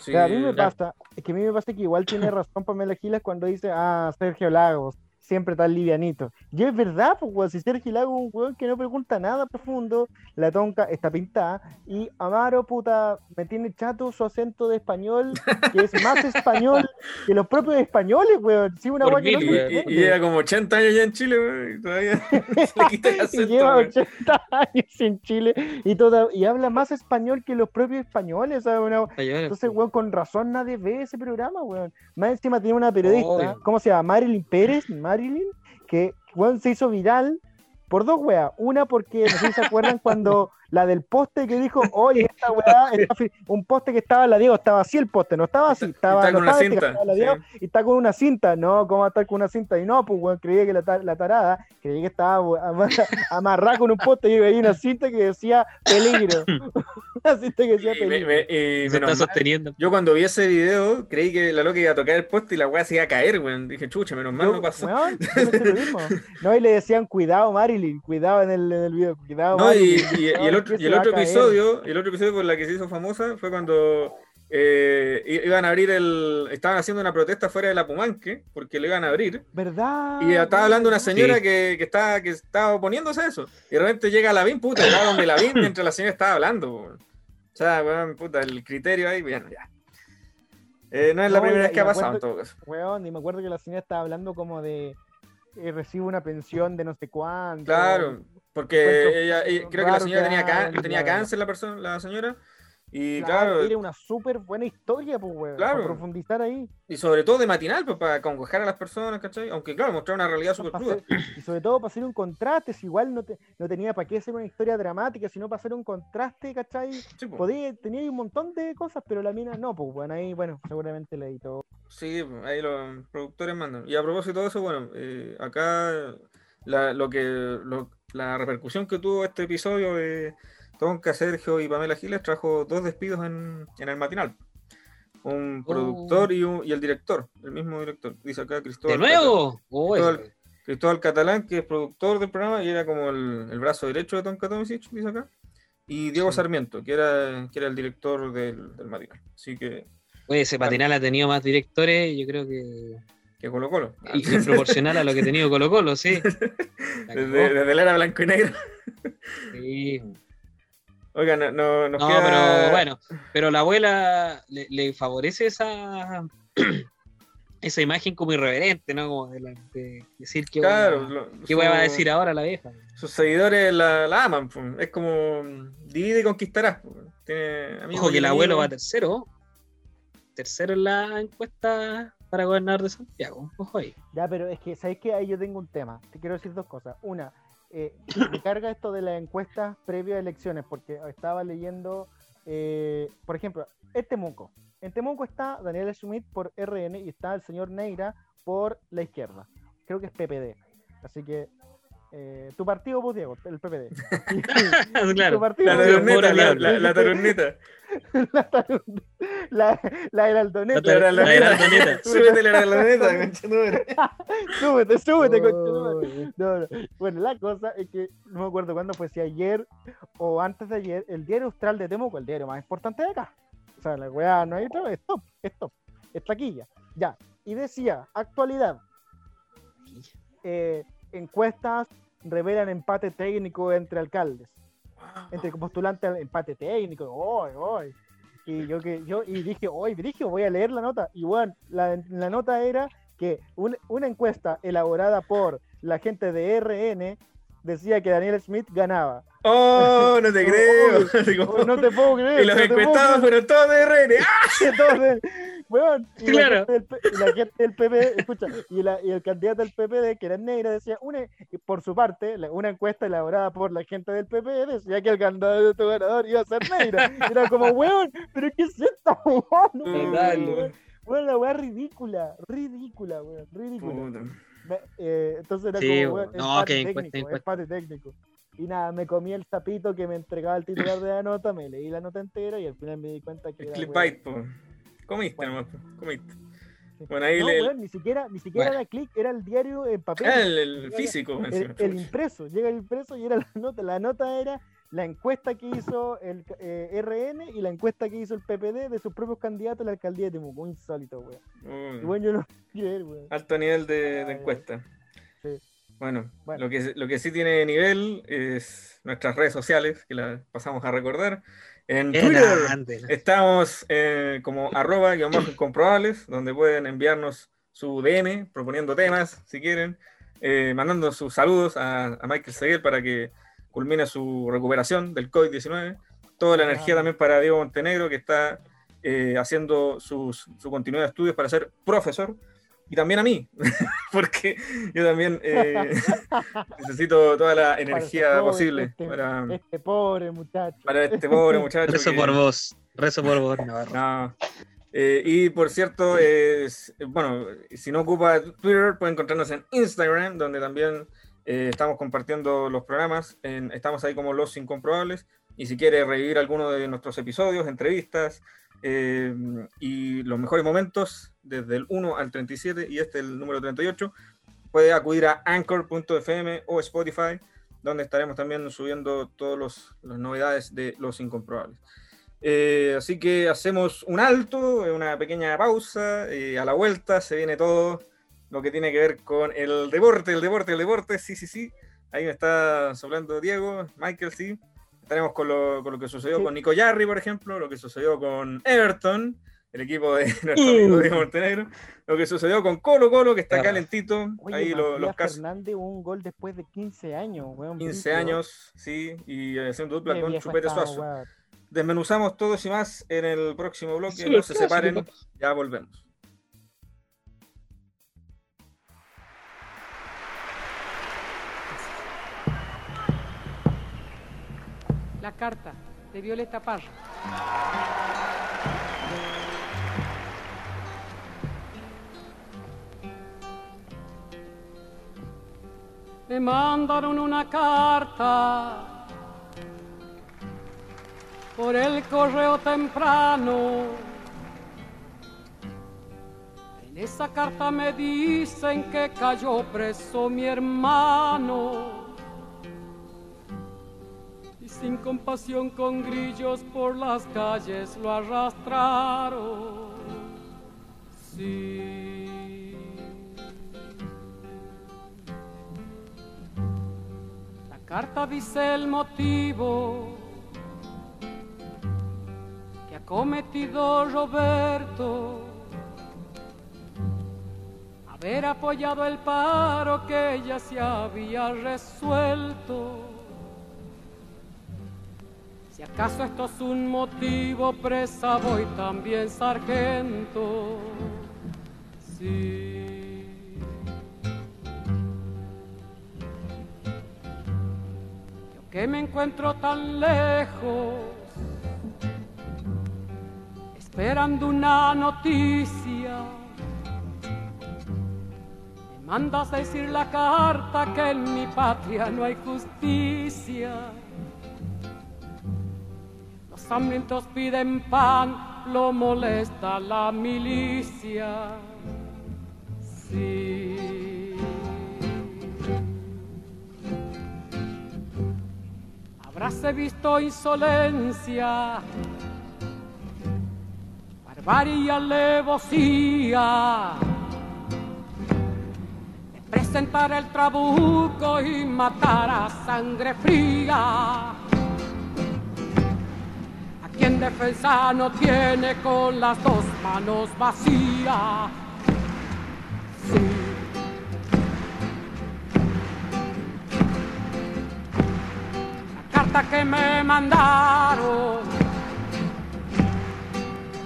Sí. A mí me claro. pasa, que a mí me pasa que igual tiene razón Pamela Giles cuando dice, ah, Sergio Lagos, siempre tan livianito. Y es verdad, pues, weón, si Sergio Lagos es un weón que no pregunta nada profundo, la tonca está pintada, y Amaro, puta, me tiene chato su acento de español, que es más *laughs* español que los propios españoles, weón. Sí, una Por weá que no mil, se weón. Y, lleva como 80 años ya en Chile, weón, y todavía *laughs* se le quita el *laughs* y acento. lleva weón. 80 años en Chile y toda, y habla más español que los propios españoles, ¿sabes? Una- entonces, weón, con razón nadie ve ese programa, weón. Más encima tiene una periodista, Obvio. ¿cómo se llama? Marilyn Pérez, Marilyn, que, weón, se hizo viral por dos weas. Una porque, no sé si se acuerdan *laughs* cuando la del poste que dijo, oye, esta weá, está fi-". un poste que estaba la Diego, estaba así el poste, no estaba así, estaba, Está no con una estaba este, cinta, estaba la Diego, sí. y está con una cinta, no, ¿cómo va a estar con una cinta? Y no, pues, weón, creía que la, la tarada, creía que estaba *laughs* amarrada con un poste y veía una cinta que decía peligro. *laughs* una cinta que decía Y me- peligro. me- y se está mal, sosteniendo. Yo cuando vi ese video creí que la loca iba a tocar el poste y la weá se iba a caer, weón. Dije, chucha, menos mal Yo, no pasó. weón, *laughs* lo. No, y le decían, cuidado, Marilyn, cuidado en el, en el video, cuidado, No, y, Marilyn. y- y cuidado el otro, y el otro a caer". episodio, el otro episodio por la que se hizo famosa fue cuando eh, iban a abrir el. Estaban haciendo una protesta fuera de la Pumanque, porque le iban a abrir. ¿Verdad? Y estaba hablando una señora que, que, estaba, que estaba oponiéndose a eso. Y de repente llega la BIM, puta, estaba donde la BIM *clears throat* mientras la señora estaba hablando. O sea, weón, puta, el criterio ahí, bueno, ya. Eh, no es la primera vez que ha pasado en todo caso. Weón, y me acuerdo que la señora estaba hablando como de. Eh, recibe una pensión de no sé cuánto. Claro, porque ella, creo que la señora tenía, tenía cáncer, la persona, la señora, y claro, Era una súper buena historia, pues, weón. Claro. Para profundizar ahí. Y sobre todo de matinal, pues, para congojar a las personas, ¿cachai? Aunque, claro, mostrar una realidad súper cruda. Y sobre todo para hacer un contraste, si igual no, te, no tenía para qué hacer una historia dramática, sino para hacer un contraste, ¿cachai? Sí, pues. Podía, tenía un montón de cosas, pero la mina no, pues, bueno, ahí, bueno, seguramente le editó. Sí, ahí los productores mandan. Y a propósito de eso, bueno, eh, acá la, lo que, la repercusión que tuvo este episodio de Tonka, Sergio y Pamela Giles trajo dos despidos en, el matinal. Un oh. productor y, y, el director, el mismo director. Dice acá Cristóbal. ¿De nuevo? Oh, Cristóbal, Catalán, que es productor del programa y era como el, brazo derecho de Tonka Tomisic, dice acá. Y Diego Sarmiento, que era, que era el director del, matinal. Así que. Oye, ese matinal ha tenido más directores, yo creo que. Que Colo Colo. Y proporcional a lo que ha tenido Colo Colo, sí. *laughs* desde, desde la era blanco y negro. Sí. Oiga, no, no, no pero bueno, pero la abuela le, favorece esa *clears throat* esa imagen como irreverente, ¿no? Como de, decir que claro, ¿qué voy a decir ahora la vieja. Sus seguidores la, la aman, es como divide y conquistarás. Ojo que el abuelo va tercero, tercero en la encuesta para gobernador de Santiago. Ojo ahí. Ya, pero es que, ¿sabes qué? Ahí yo tengo un tema. Te quiero decir dos cosas. Una, eh, me carga esto de las encuestas previas a elecciones, porque estaba leyendo, eh, por ejemplo, en Temuco. En Temuco está Daniel Schmidt por RN y está el señor Neira por la izquierda. Creo que es PPD. Así que eh, tu partido, pues, Diego, el PPD. *laughs* claro, tu partido, la taroneta, la, la, *laughs* la taroneta. la, la heraldoneta. La *laughs* heraldoneta. Súbete la heraldoneta, Súbete, súbete, oh, no, no. Bueno, la cosa es que no me acuerdo cuándo fue, si ayer o antes de ayer, el diario Austral de Temuco, el diario más importante de acá. O sea, la weá no hay todo, es top, es top, es taquilla. Ya. Y decía, actualidad. Eh, encuestas revelan empate técnico entre alcaldes. Entre postulantes al empate técnico. Hoy, hoy. Y yo que yo y dije, hoy dije, voy a leer la nota. Y bueno, la, nota era que una encuesta elaborada por la gente de RN decía que Daniel Smith ganaba. Oh, no te creo. *laughs* no te puedo creer. Y los encuestados fueron todos de RN. ¡Ah! Bueno, y claro. la, gente del, PP, escucha, y, el candidato del PPD, que era negra, decía, una, por su parte, una encuesta elaborada por la gente del PP decía que el candidato ganador iba a ser negra. Era como, weón, pero ¿qué es esto, weón? Bueno, la weá ridícula, ridícula, weón, ridícula. Eh, entonces era como, weón, no, técnico, empate técnico. Y nada, me comí el sapito que me entregaba el titular de la nota, me leí la nota entera y al final me di cuenta que. El era, Comiste, nomás, comiste. Bueno, ahí no, le... ni siquiera, ni siquiera era clic, era el diario en papel. Ah, el, físico. El, impreso, llega el impreso y era la nota. La nota era la encuesta que hizo el eh, RN y la encuesta que hizo el PPD de sus propios candidatos a la alcaldía de Temuco. Muy insólito, weón. bueno, yo no creer, weón. Alto nivel de, de encuesta. Sí. Bueno, Lo, que, lo que sí tiene nivel es nuestras redes sociales, que las pasamos a recordar. En Twitter estamos eh, como arroba incomprobables, donde pueden enviarnos su DM proponiendo temas, si quieren, eh, mandando sus saludos a, Michael Seguel para que culmine su recuperación del COVID-19. Toda la energía también para Diego Montenegro, que está eh, haciendo su continuidad de estudios para ser profesor y también a mí, *laughs* porque yo también eh, *laughs* necesito toda la energía posible este, para este pobre muchacho. Para este pobre muchacho. Rezo por vos, rezo por vos, No. Eh, y por cierto, es, bueno, si no ocupa Twitter, puede encontrarnos en Instagram, donde también eh, estamos compartiendo los programas. estamos ahí como Los Incomprobables. Y si quiere revivir alguno de nuestros episodios, entrevistas, eh, y los mejores momentos desde el 1 al 37 y este el número 38, puede acudir a anchor.fm o Spotify, donde estaremos también subiendo todas las novedades de los incomprobables. Eh, así que hacemos un alto, una pequeña pausa, y a la vuelta se viene todo lo que tiene que ver con el deporte, el deporte, el deporte, sí, sí, sí. Ahí me está soplando Diego, Michael, sí. Estaremos con lo, con lo que sucedió con Nico Yarri, por ejemplo, lo que sucedió con Everton, el equipo de *laughs* nuestro amigo Diego Montenegro, lo que sucedió con Colo Colo, que está calentito. Oye, ahí lo- los casos. Fernández un gol después de 15 años, weón. 15 brígido. años, sí, y haciendo dupla Qué con Chupete estamos, Suazo. weón. Desmenuzamos todos y más en el próximo bloque. Solo No se separen, ya volvemos. La carta de Violeta Parra. Me mandaron una carta por el correo temprano. En esa carta me dicen que cayó preso mi hermano sin compasión con grillos por las calles lo arrastraron. Sí. La carta dice el motivo que ha cometido Roberto. Haber apoyado el paro que ella se había resuelto. Si acaso esto es un motivo, presa voy también sargento. Sí. Yo que me encuentro tan lejos, esperando una noticia. Me mandas decir la carta que en mi patria no hay justicia. Los hambrientos piden pan, lo molesta la milicia. Sí. Habráse visto insolencia, barbarie y alevosía. Presentar el trabuco y matar a sangre fría quien defensa no tiene con las dos manos vacías. Sí. La carta que me mandaron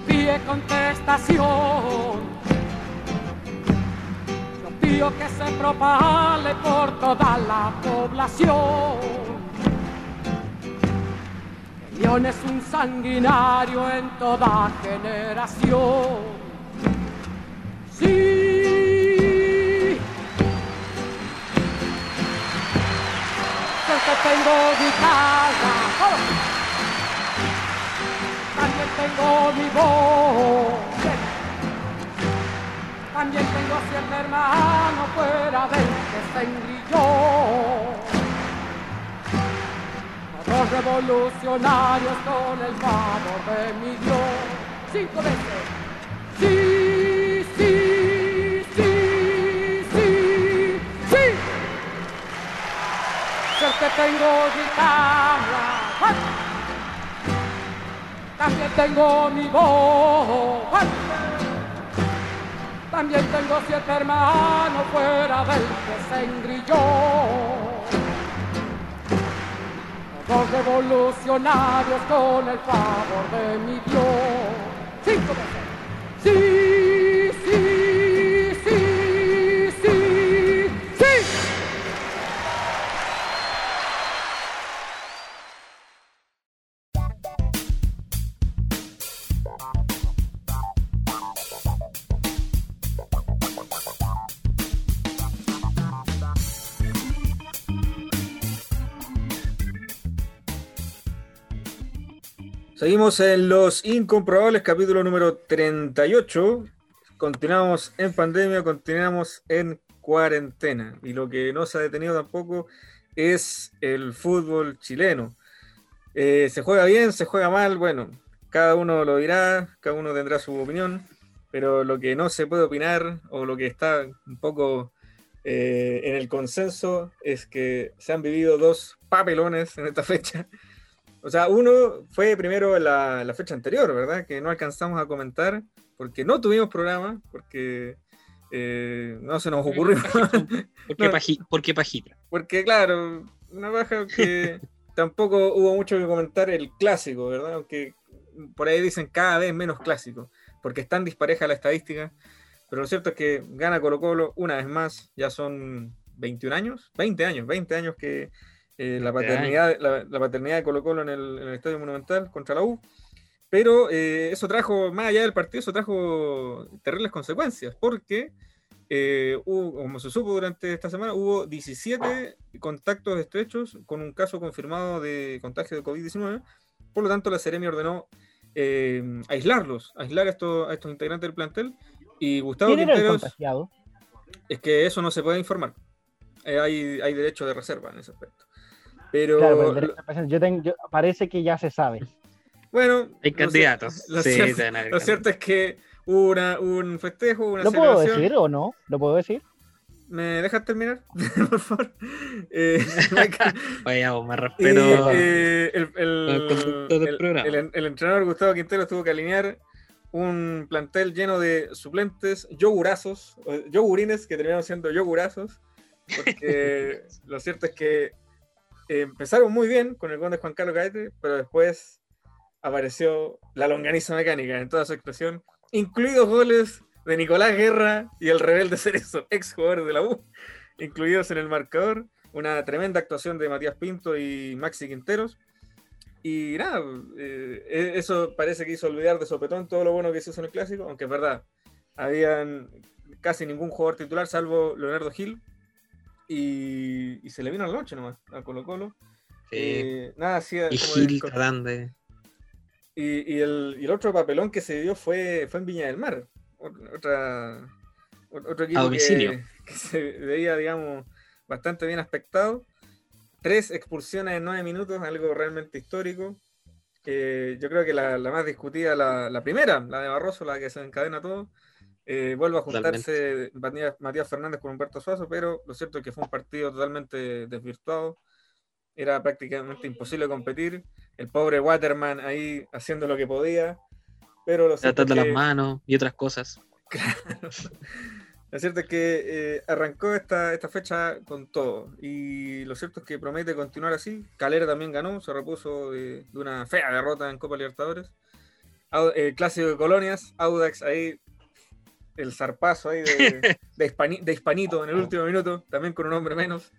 pide contestación. Yo pido que se propale por toda la población. León es un sanguinario en toda generación. Sí. Yo que tengo guitarra, ¡oh! también tengo mi voz. También tengo siete hermanos fuera del que se engrilló revolucionarios con el favor de mi Dios. Cinco veces. Sí, sí, sí, sí, sí. Yo que tengo guitarra. ¡ay! También tengo mi voz. También tengo siete hermanos fuera del que se engrilló los revolucionarios con el favor de mi Dios. Cinco. Sí, Seguimos en Los Incomprobables, capítulo número 38. Continuamos en pandemia, continuamos en cuarentena. Y lo que no se ha detenido tampoco es el fútbol chileno. Eh, se juega bien, se juega mal, bueno, cada uno lo dirá, cada uno tendrá su opinión, pero lo que no se puede opinar o lo que está un poco eh, en el consenso es que se han vivido dos papelones en esta fecha. O sea, uno fue primero la, la fecha anterior, ¿verdad? Que no alcanzamos a comentar porque no tuvimos programa, porque eh, no se nos ocurrió. *laughs* ¿Por qué, *laughs* No. paji- por qué pajita? Porque, claro, una baja que *laughs* tampoco hubo mucho que comentar el clásico, ¿verdad? Aunque por ahí dicen cada vez menos clásico, porque es tan dispareja la estadística. Pero lo cierto es que gana Colo Colo una vez más, ya son 21 años, 20 años, 20 años que eh, la, 20 paternidad, la, la paternidad de Colo Colo en el, en el Estadio Monumental contra la U. Pero eh, eso trajo, más allá del partido, eso trajo terribles consecuencias, porque eh, hubo, como se supo durante esta semana, hubo 17 contactos estrechos con un caso confirmado de contagio de COVID-19. Por lo tanto, la Seremi ordenó eh, aislarlos, aislar a estos, a estos integrantes del plantel. Y Gustavo ¿Quién era el Quinteros, contagiado? es que eso no se puede informar. Eh, hay, hay derecho de reserva en ese aspecto. Pero, Claro, pero el derecho de presencia, yo tengo, yo- parece que ya se sabe. bueno, Hay lo candidatos. *laughs* Lo, Sí, cierto, lo cierto es que hubo una- un festejo, una ¿Lo puedo decir o no? ¿Lo puedo decir? ¿Me dejas terminar? *laughs* Por favor. Eh, más y, respeto. eh, el, el- entrenador Gustavo Quintero tuvo que alinear un plantel lleno de suplentes, yogurazos, o yogurines que terminaron siendo yogurazos, porque *laughs* lo cierto es que empezaron muy bien con el gol de Juan Carlos Gaete, pero después apareció la longaniza mecánica en toda su expresión, incluidos goles de Nicolás Guerra y el rebelde Cerezo, ex jugador de la U, incluidos en el marcador. Una tremenda actuación de Matías Pinto y Maxi Quinteros. Y nada, eh, eh, eso parece que hizo olvidar de sopetón todo lo bueno que hizo en el clásico, aunque es verdad, habían casi ningún jugador titular salvo Leonardo Gil. Y, y se le vino la noche nomás a Colo Colo. Sí. Eh, nada, hacía y como de- Gil tratando de- y, y el, y el otro papelón que se dio fue, fue en Viña del Mar. Ot- Otra, ot- otro equipo *laughs* que se veía, digamos, bastante bien aspectado. Tres expulsiones en nueve minutos, algo realmente histórico. Eh, yo creo que la, la más discutida, la, la primera, la de Barroso, la que se encadena todo. Eh, vuelve a juntarse Matías, Fernández con Humberto Suazo, pero lo cierto es que fue un partido totalmente desvirtuado. Era prácticamente imposible competir. El pobre Waterman ahí haciendo lo que podía. Pero lo cierto, es tratando las que, manos y otras cosas. *laughs* lo cierto es que eh, arrancó esta, esta fecha con todo. Y lo cierto es que promete continuar así. Calera también ganó, se repuso de, de una fea derrota en Copa Libertadores. Au- El clásico de colonias, Audax ahí, el zarpazo ahí de, *laughs* de, Hispani- de Hispanito en el último minuto, también con un hombre menos.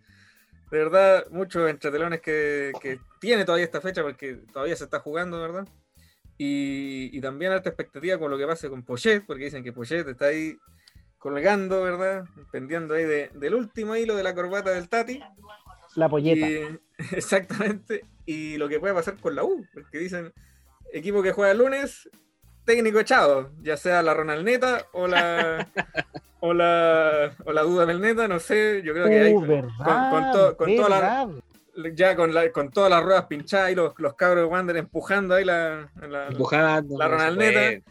De verdad, muchos entretelones que, que tiene todavía esta fecha porque todavía se está jugando, ¿verdad? Y, y también alta expectativa con lo que pase con Pochet, porque dicen que Pochet está ahí colgando, ¿verdad? Pendiendo ahí de- del último hilo de la corbata del Tati. La polleta. Y- *laughs* exactamente. Y lo que puede pasar con la U, porque dicen, equipo que juega el lunes, técnico echado, ya sea la Ronaldneta o la o la o la Duda Melneta, no sé, yo creo que hay Uh, con, verdad, con to- con toda la, verdad. ya con, la- con todas las ruedas pinchadas y los, los cabros de Wander empujando ahí la, la, Empujando. la Ronaldneta.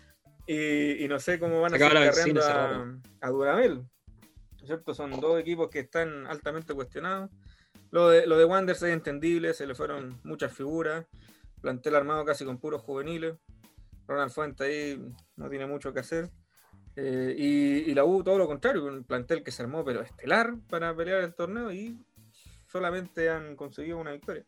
y, y no sé cómo van a carreando a, a Dudamel. ¿No es ¿Cierto? Son dos equipos que están altamente cuestionados. Lo de, lo de Wanderers es entendible, se le fueron muchas figuras. Plantel armado casi con puros juveniles. Ronald Fuente ahí no tiene mucho que hacer. Eh, y, y la U, todo lo contrario, un plantel que se armó, pero estelar para pelear el torneo y solamente han conseguido una victoria.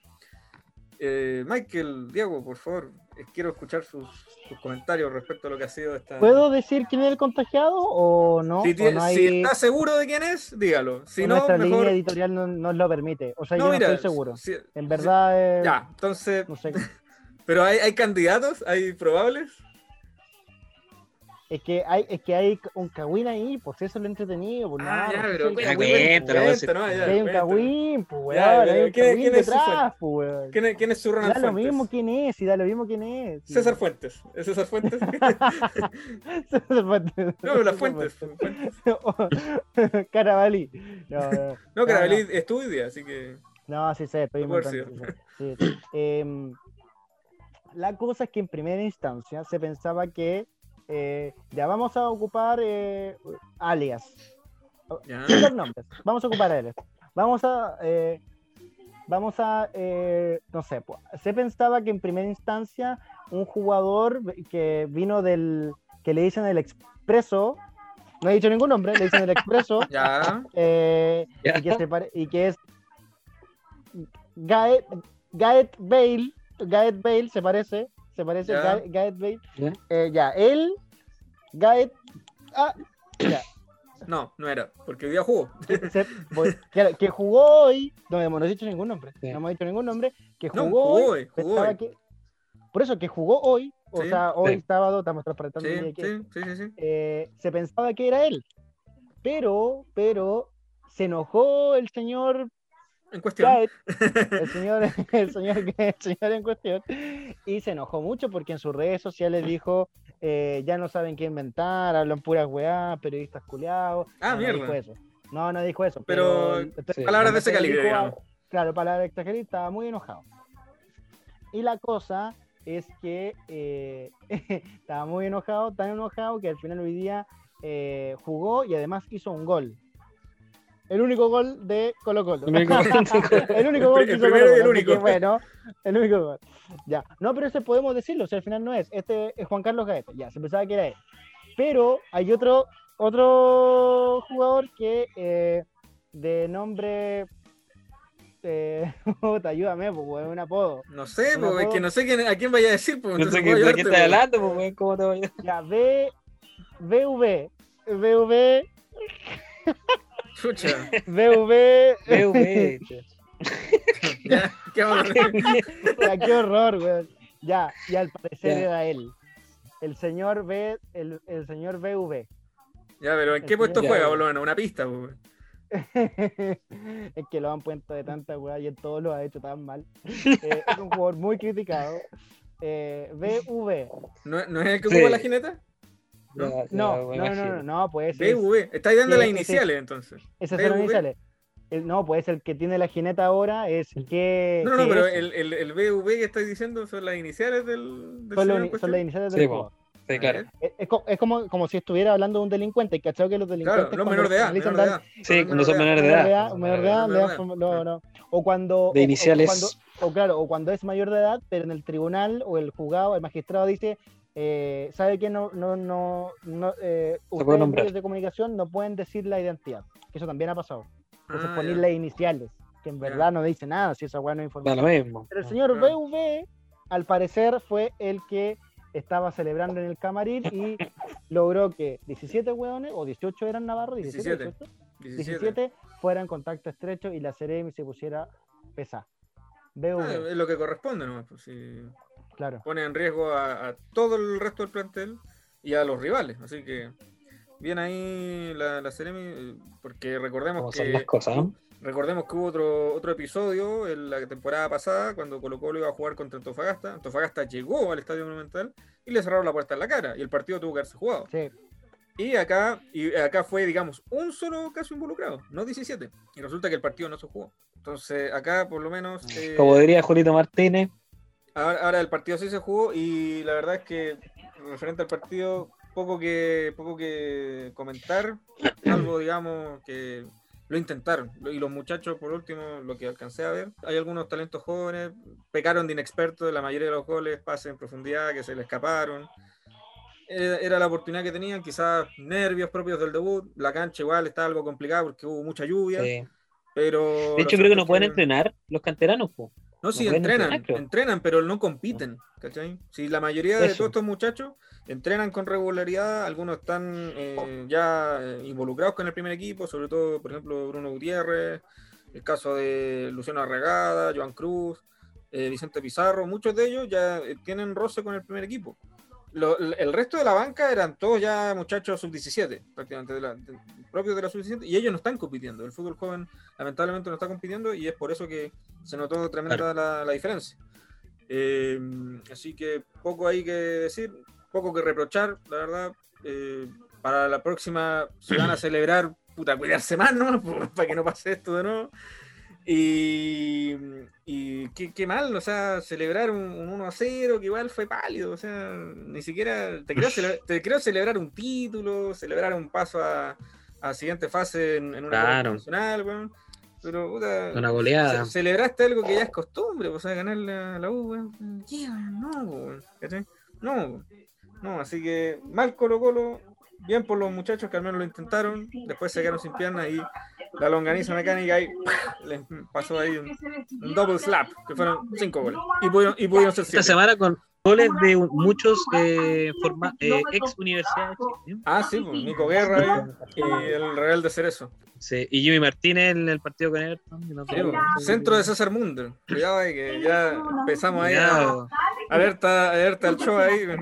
Eh, Michael, Diego, por favor, quiero escuchar sus, sus comentarios respecto a lo que ha sido esta. ¿Puedo decir quién es el contagiado o no? Si, ¿O tie- no si hay- está seguro de quién es, dígalo. Si o no, nuestra mejor. línea editorial no nos lo permite. O sea, No, yo mira, no estoy seguro. si- En si- verdad, eh, Ya, entonces. no sé. *laughs* Pero hay, hay candidatos, hay probables. Es que hay, es que hay un cagüín ahí, pues eso es lo entretenido. Pues, Ah, no, ya, pues, pero sí, cuenta, hay cuenta, cagüín, cuenta, no, ya, hay un cagüín, pues, Ya, weón, pero hay un ¿quién- quién es su detrás, pues, weón. ¿Quién es, quién es su Ronald Da lo Fuentes? mismo quién es, y da lo mismo quién es. sí. César Fuentes. ¿Es César Fuentes? *laughs* César Fuentes. no, las Fuentes. Fuentes. *laughs* Carabalí. No, no. No, Carabalí estudia, así que. No, sí sé, estoy inventando. sí sí. Em, la cosa es que en primera instancia se pensaba que eh, ya vamos a ocupar eh, alias. Ya. Sin los nombres, vamos a ocupar alias. Vamos a. eh, vamos a. eh, no sé, pues, se pensaba que en primera instancia un jugador que vino del. que le dicen el expreso. No he dicho ningún nombre, le dicen el expreso. *laughs* Ya. eh, Ya. y, que se pare- y que es Gaet, Gaet Bale, Gaet Bale se parece, se parece Ya. Gaet, Gaet Bale, Ya. Eh, ya, él, Gaet, ah, ya, No, no era, porque hoy día jugó. que, se- voy- que- que jugó hoy, no hemos dicho ningún nombre, Sí. no hemos dicho ningún nombre, que No, jugó, hoy, jugó hoy. que- por eso que jugó hoy, o Sí. sea, hoy Sí. sábado, estamos transparentando el Sí, día que- sí, sí, sí, sí. eh, se pensaba que era él, pero, pero se enojó el señor En cuestión. *laughs* El señor, el señor, el señor en cuestión, y se enojó mucho porque en sus redes sociales dijo, eh, ya no saben qué inventar, hablan puras weá, periodistas culiados. Ah, no, mierda. No dijo eso. No, no dijo eso. Pero, Pero, entonces, palabras de ese calibre. Claro, palabras de extranjero, estaba muy enojado. Y la cosa es que eh, *laughs* estaba muy enojado, tan enojado que al final hoy día eh, jugó y además hizo un gol. El único gol de Colo Colo. El único gol de *laughs* el único gol El hizo primero y Colo-Colo, el único. que bueno, el único gol. Ya. No, pero ese podemos decirlo, o sea, al final no es. Este es Juan Carlos Gaeta. Ya, se pensaba que era él. Pero hay otro, otro jugador que eh, de nombre. Eh, *laughs* puta, ayúdame, pues, es un apodo. No sé, po, es que no sé quién, a quién vaya a decir. po, No sé qué, ayudarte, estás po. hablando, pues, ¿cómo te voy a Ya, B, BV, BV, Chucha. BV. VV, *laughs* Ya, ¿qué hacer? Ya, qué horror, weón. Ya, y al parecer Ya. era él. El señor B, el, el señor BV. Ya, pero ¿en qué puesto juega, menos? Una pista, po. *laughs* es que lo han puesto de tanta weá y en todos lo ha hecho tan mal. Eh, es un jugador muy criticado. Eh, BV. ¿No, ¿No es el que Sí. ocupa la jineta? No, no, no, no, no, pues es, BV. Estáis dando Sí, las ese- iniciales, entonces. esas son las iniciales. El- no, pues el que tiene la jineta ahora es el que. No, no, que pero el, el, el BV que estáis diciendo son las iniciales del, del son, las son iniciales Sí, del po. jugador. Sí, claro. Es, es co- es como, como si estuviera hablando de un delincuente, ¿cachai? Que los delincuentes. Claro, no cuando menor de edad. realizan Menor de dan- edad. Sí, cuando son menores de menor de edad. menor de edad, no, no. O cuando. De o- o iniciales. cuando- O, claro, o cuando es mayor de edad, pero en el tribunal o el juzgado, el magistrado dice. Eh, ¿Sabe que no, no, no, no eh, ustedes medios de comunicación no pueden decir la identidad? Que eso también ha pasado. Entonces Ah, poner ya. las iniciales, que en verdad no dice nada, si esa weá no información. lo mismo. Pero el señor Claro. BV, al parecer, fue el que estaba celebrando en el camarín y *laughs* logró que 17 hueones, o 18 eran Navarro, 17, 17. 18, 17. 17 fueran en contacto estrecho y la Ceremi se pusiera pesa. BV, Ah, es lo que corresponde, ¿no? Pues si claro. pone en riesgo a, a todo el resto del plantel y a los rivales. Así que bien ahí la, la Ceremi, eh, porque recordemos ¿Cómo que son las cosas? ¿no? recordemos que hubo otro, otro episodio en la temporada pasada cuando Colo Colo iba a jugar contra Antofagasta. Antofagasta llegó al Estadio Monumental y le cerraron la puerta en la cara y el partido tuvo que haberse jugado. Sí, Y acá, y acá fue, digamos, un solo caso involucrado, no 17. Y resulta que el partido no se jugó. Entonces, acá por lo menos. eh, Como diría Julito Martínez, ahora, ahora el partido sí se jugó y la verdad es que, referente al partido, poco que, poco que comentar, algo, *clears throat* digamos, que lo intentaron. Y los muchachos, por último, lo que alcancé a ver, hay algunos talentos jóvenes, pecaron de inexpertos, la mayoría de los goles, pases en profundidad, que se le escaparon. Era, la oportunidad que tenían, quizás nervios propios del debut. La cancha igual está algo complicada porque hubo mucha lluvia. sí. Pero de hecho creo que no pueden entrenar los canteranos, po. No, sí, entrenan, entrenan, pero no compiten. ¿cachai? Si la mayoría de Eso. todos estos muchachos entrenan con regularidad, algunos están eh, ya eh, involucrados con el primer equipo, sobre todo, por ejemplo, Bruno Gutiérrez, el caso de Luciano Arregada, Joan Cruz, eh, Vicente Pizarro, muchos de ellos ya eh, tienen roce con el primer equipo. Lo- el resto de la banca eran todos ya muchachos sub-17, prácticamente, de la- de- propios de la sub-17, y ellos no están compitiendo. El fútbol joven lamentablemente no está compitiendo y es por eso que se notó tremenda la, la diferencia. Eh, así que poco hay que decir, poco que reprochar, la verdad. Eh, para la próxima, si van a celebrar, puta, cuidarse más, ¿no? *laughs* Para que no pase esto de nuevo. Y, y qué, qué mal, o sea, celebrar un, un 1 a 0, que igual fue pálido, o sea, ni siquiera. Te creo, te creo celebrar un título, celebrar un paso a, a siguiente fase en, en una Claro. weón. Pero, puta, Una goleada. ce- celebraste algo que ya es costumbre, o sea, ganarle a la U, weón. ¿Qué, weón? No, weón. No, no, así que mal Colo Colo, bien por los muchachos que al menos lo intentaron, después se quedaron sin piernas y la longaniza mecánica ahí les pasó ahí un, un double slap, que fueron cinco goles. Y pudieron, y pudieron ser Esta semana con goles de muchos eh, forma- eh, ex universidades. Ah, sí, pues, Nico Guerra y el Real de Cerezo. Sí, y Jimmy Martínez en el partido con Everton. no Sí, pues, centro de César Munder. Cuidado ahí que ya empezamos ahí a, alerta, alerta al show ahí. *laughs*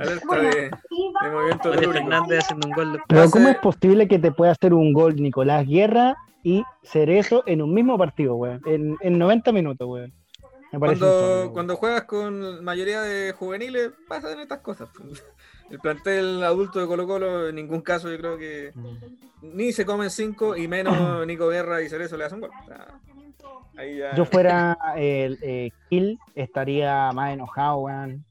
alerta de, de movimiento. Fernández haciendo un gol. de- Pero ¿cómo es posible que te pueda hacer un gol Nicolás Guerra y Cerezo en un mismo partido, weón? En, en 90 minutos, weón. Cuando, cuando juegas con mayoría de juveniles, pasan estas cosas. *laughs* El plantel adulto de Colo Colo, en ningún caso, yo creo que ni se comen cinco y menos *laughs* Nico Guerra y Cerezo le hacen gol. O sea, ahí ya. Yo fuera el eh, Gil, estaría más enojado, weón.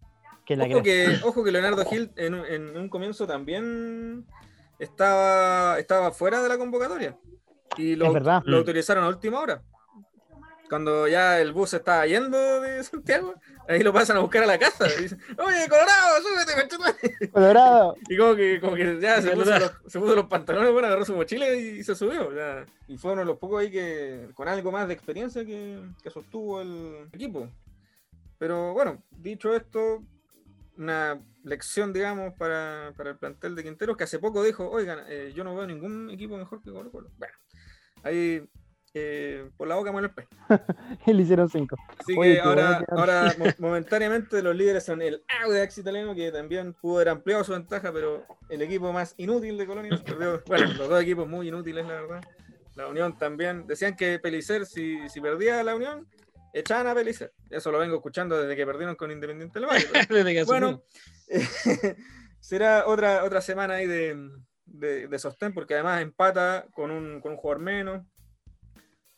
Que la Ojo que, ojo que Leonardo Gil en, un- en un comienzo también estaba, estaba fuera de la convocatoria. Y lo, lo Mm. autorizaron a última hora. Cuando ya el bus estaba yendo de Santiago, ahí lo pasan a buscar a la casa. Y dicen, Oye, Colorado, súbete, conchetumare". Colorado. Y como que, como que ya se puso, los, se puso los pantalones, bueno, agarró su mochila y se subió. ya. Y fue uno de los pocos ahí que, con algo más de experiencia que, que sostuvo el equipo. Pero bueno, dicho esto, una lección, digamos, para, para el plantel de Quinteros, que hace poco dijo, oigan, eh, yo no veo ningún equipo mejor que Colo Colo. Bueno, ahí eh, por la boca muere el pez. Le *laughs* hicieron cinco. Así Oye, que ahora, ahora *laughs* mo- momentáneamente los líderes son el Audax italiano, que también pudo haber ampliado su ventaja, pero el equipo más inútil de Colonia perdió. *laughs* Bueno, los dos equipos muy inútiles, la verdad. La Unión también. Decían que Pelicer, si, si perdía la Unión, echaban a Pelicer. Eso lo vengo escuchando desde que perdieron con Independiente del Valle. *laughs* Desde que bueno, *laughs* será otra, otra semana ahí de, de, de sostén, porque además empata con un, con un jugador menos.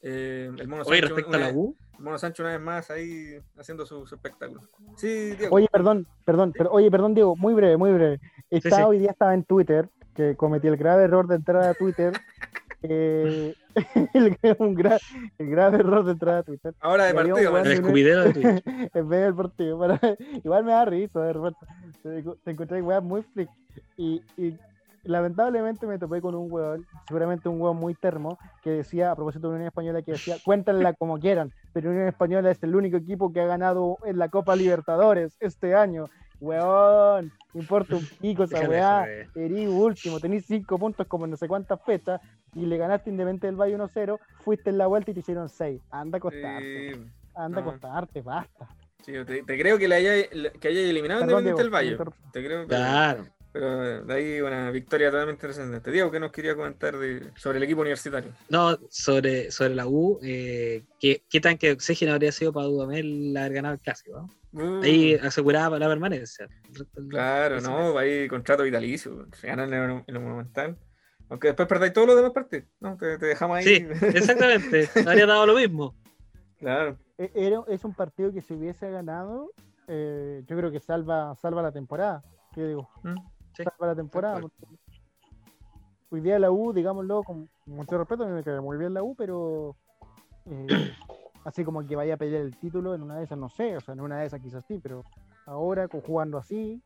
Eh, el Mono Oye, Sancho respecto a una- la U, el Mono Sancho una vez más ahí haciendo su, su espectáculo. Sí, Diego. Oye, perdón, perdón, pero oye, perdón, Diego, muy breve, muy breve. Está, sí. Hoy día estaba en Twitter, que cometí el grave error de entrar a Twitter. *laughs* eh, *laughs* el, un gra- el grave error de entrar a Twitter. Ahora de partido, el escupidero de Twitter. *laughs* en vez del partido. para- *laughs* igual me da risa, de repente. Te, te encontré weas muy freak. Y, y lamentablemente me topé con un weón, seguramente un weón muy termo, que decía, a propósito de Unión Española, que decía, cuéntenla como quieran, pero Unión Española es el único equipo que ha ganado en la Copa Libertadores este año. Weón, me importa un *laughs* pico esa weá. joder. Erí último, tenés cinco puntos como en no sé cuántas fechas y le ganaste Independiente del Valle 1-0, fuiste en la vuelta y te hicieron 6. Anda a acostarte, Sí, anda a no. acostarte, basta. sí, te, te creo que le haya, que haya eliminado Perdón, Independiente del Diego, Valle. Te creo, pero, Claro. pero de ahí una victoria totalmente interesante. Te digo que nos quería comentar de, sobre el equipo universitario. No, sobre, sobre la U, eh, ¿qué, ¿qué tan que oxígeno habría sido para Dudamel haber ganado el clásico? ¿no? Uh, Ahí aseguraba la permanencia. Claro, ese no, ahí contrato vitalicio. Se ganan en el, en el Monumental. Aunque después perdáis todos los demás partidos. No, te, te dejamos ahí. Sí, exactamente. *laughs* Habría dado lo mismo. claro. E- Era, es un partido que si hubiese ganado, eh, yo creo que salva, salva la temporada. ¿Qué digo? Mm, Sí, salva la temporada. Hoy día la U, digámoslo con mucho respeto, a mí me cae muy bien la U, pero eh, así como que vaya a pelear el título en una de esas, no sé, o sea, en una de esas quizás sí, pero ahora jugando así,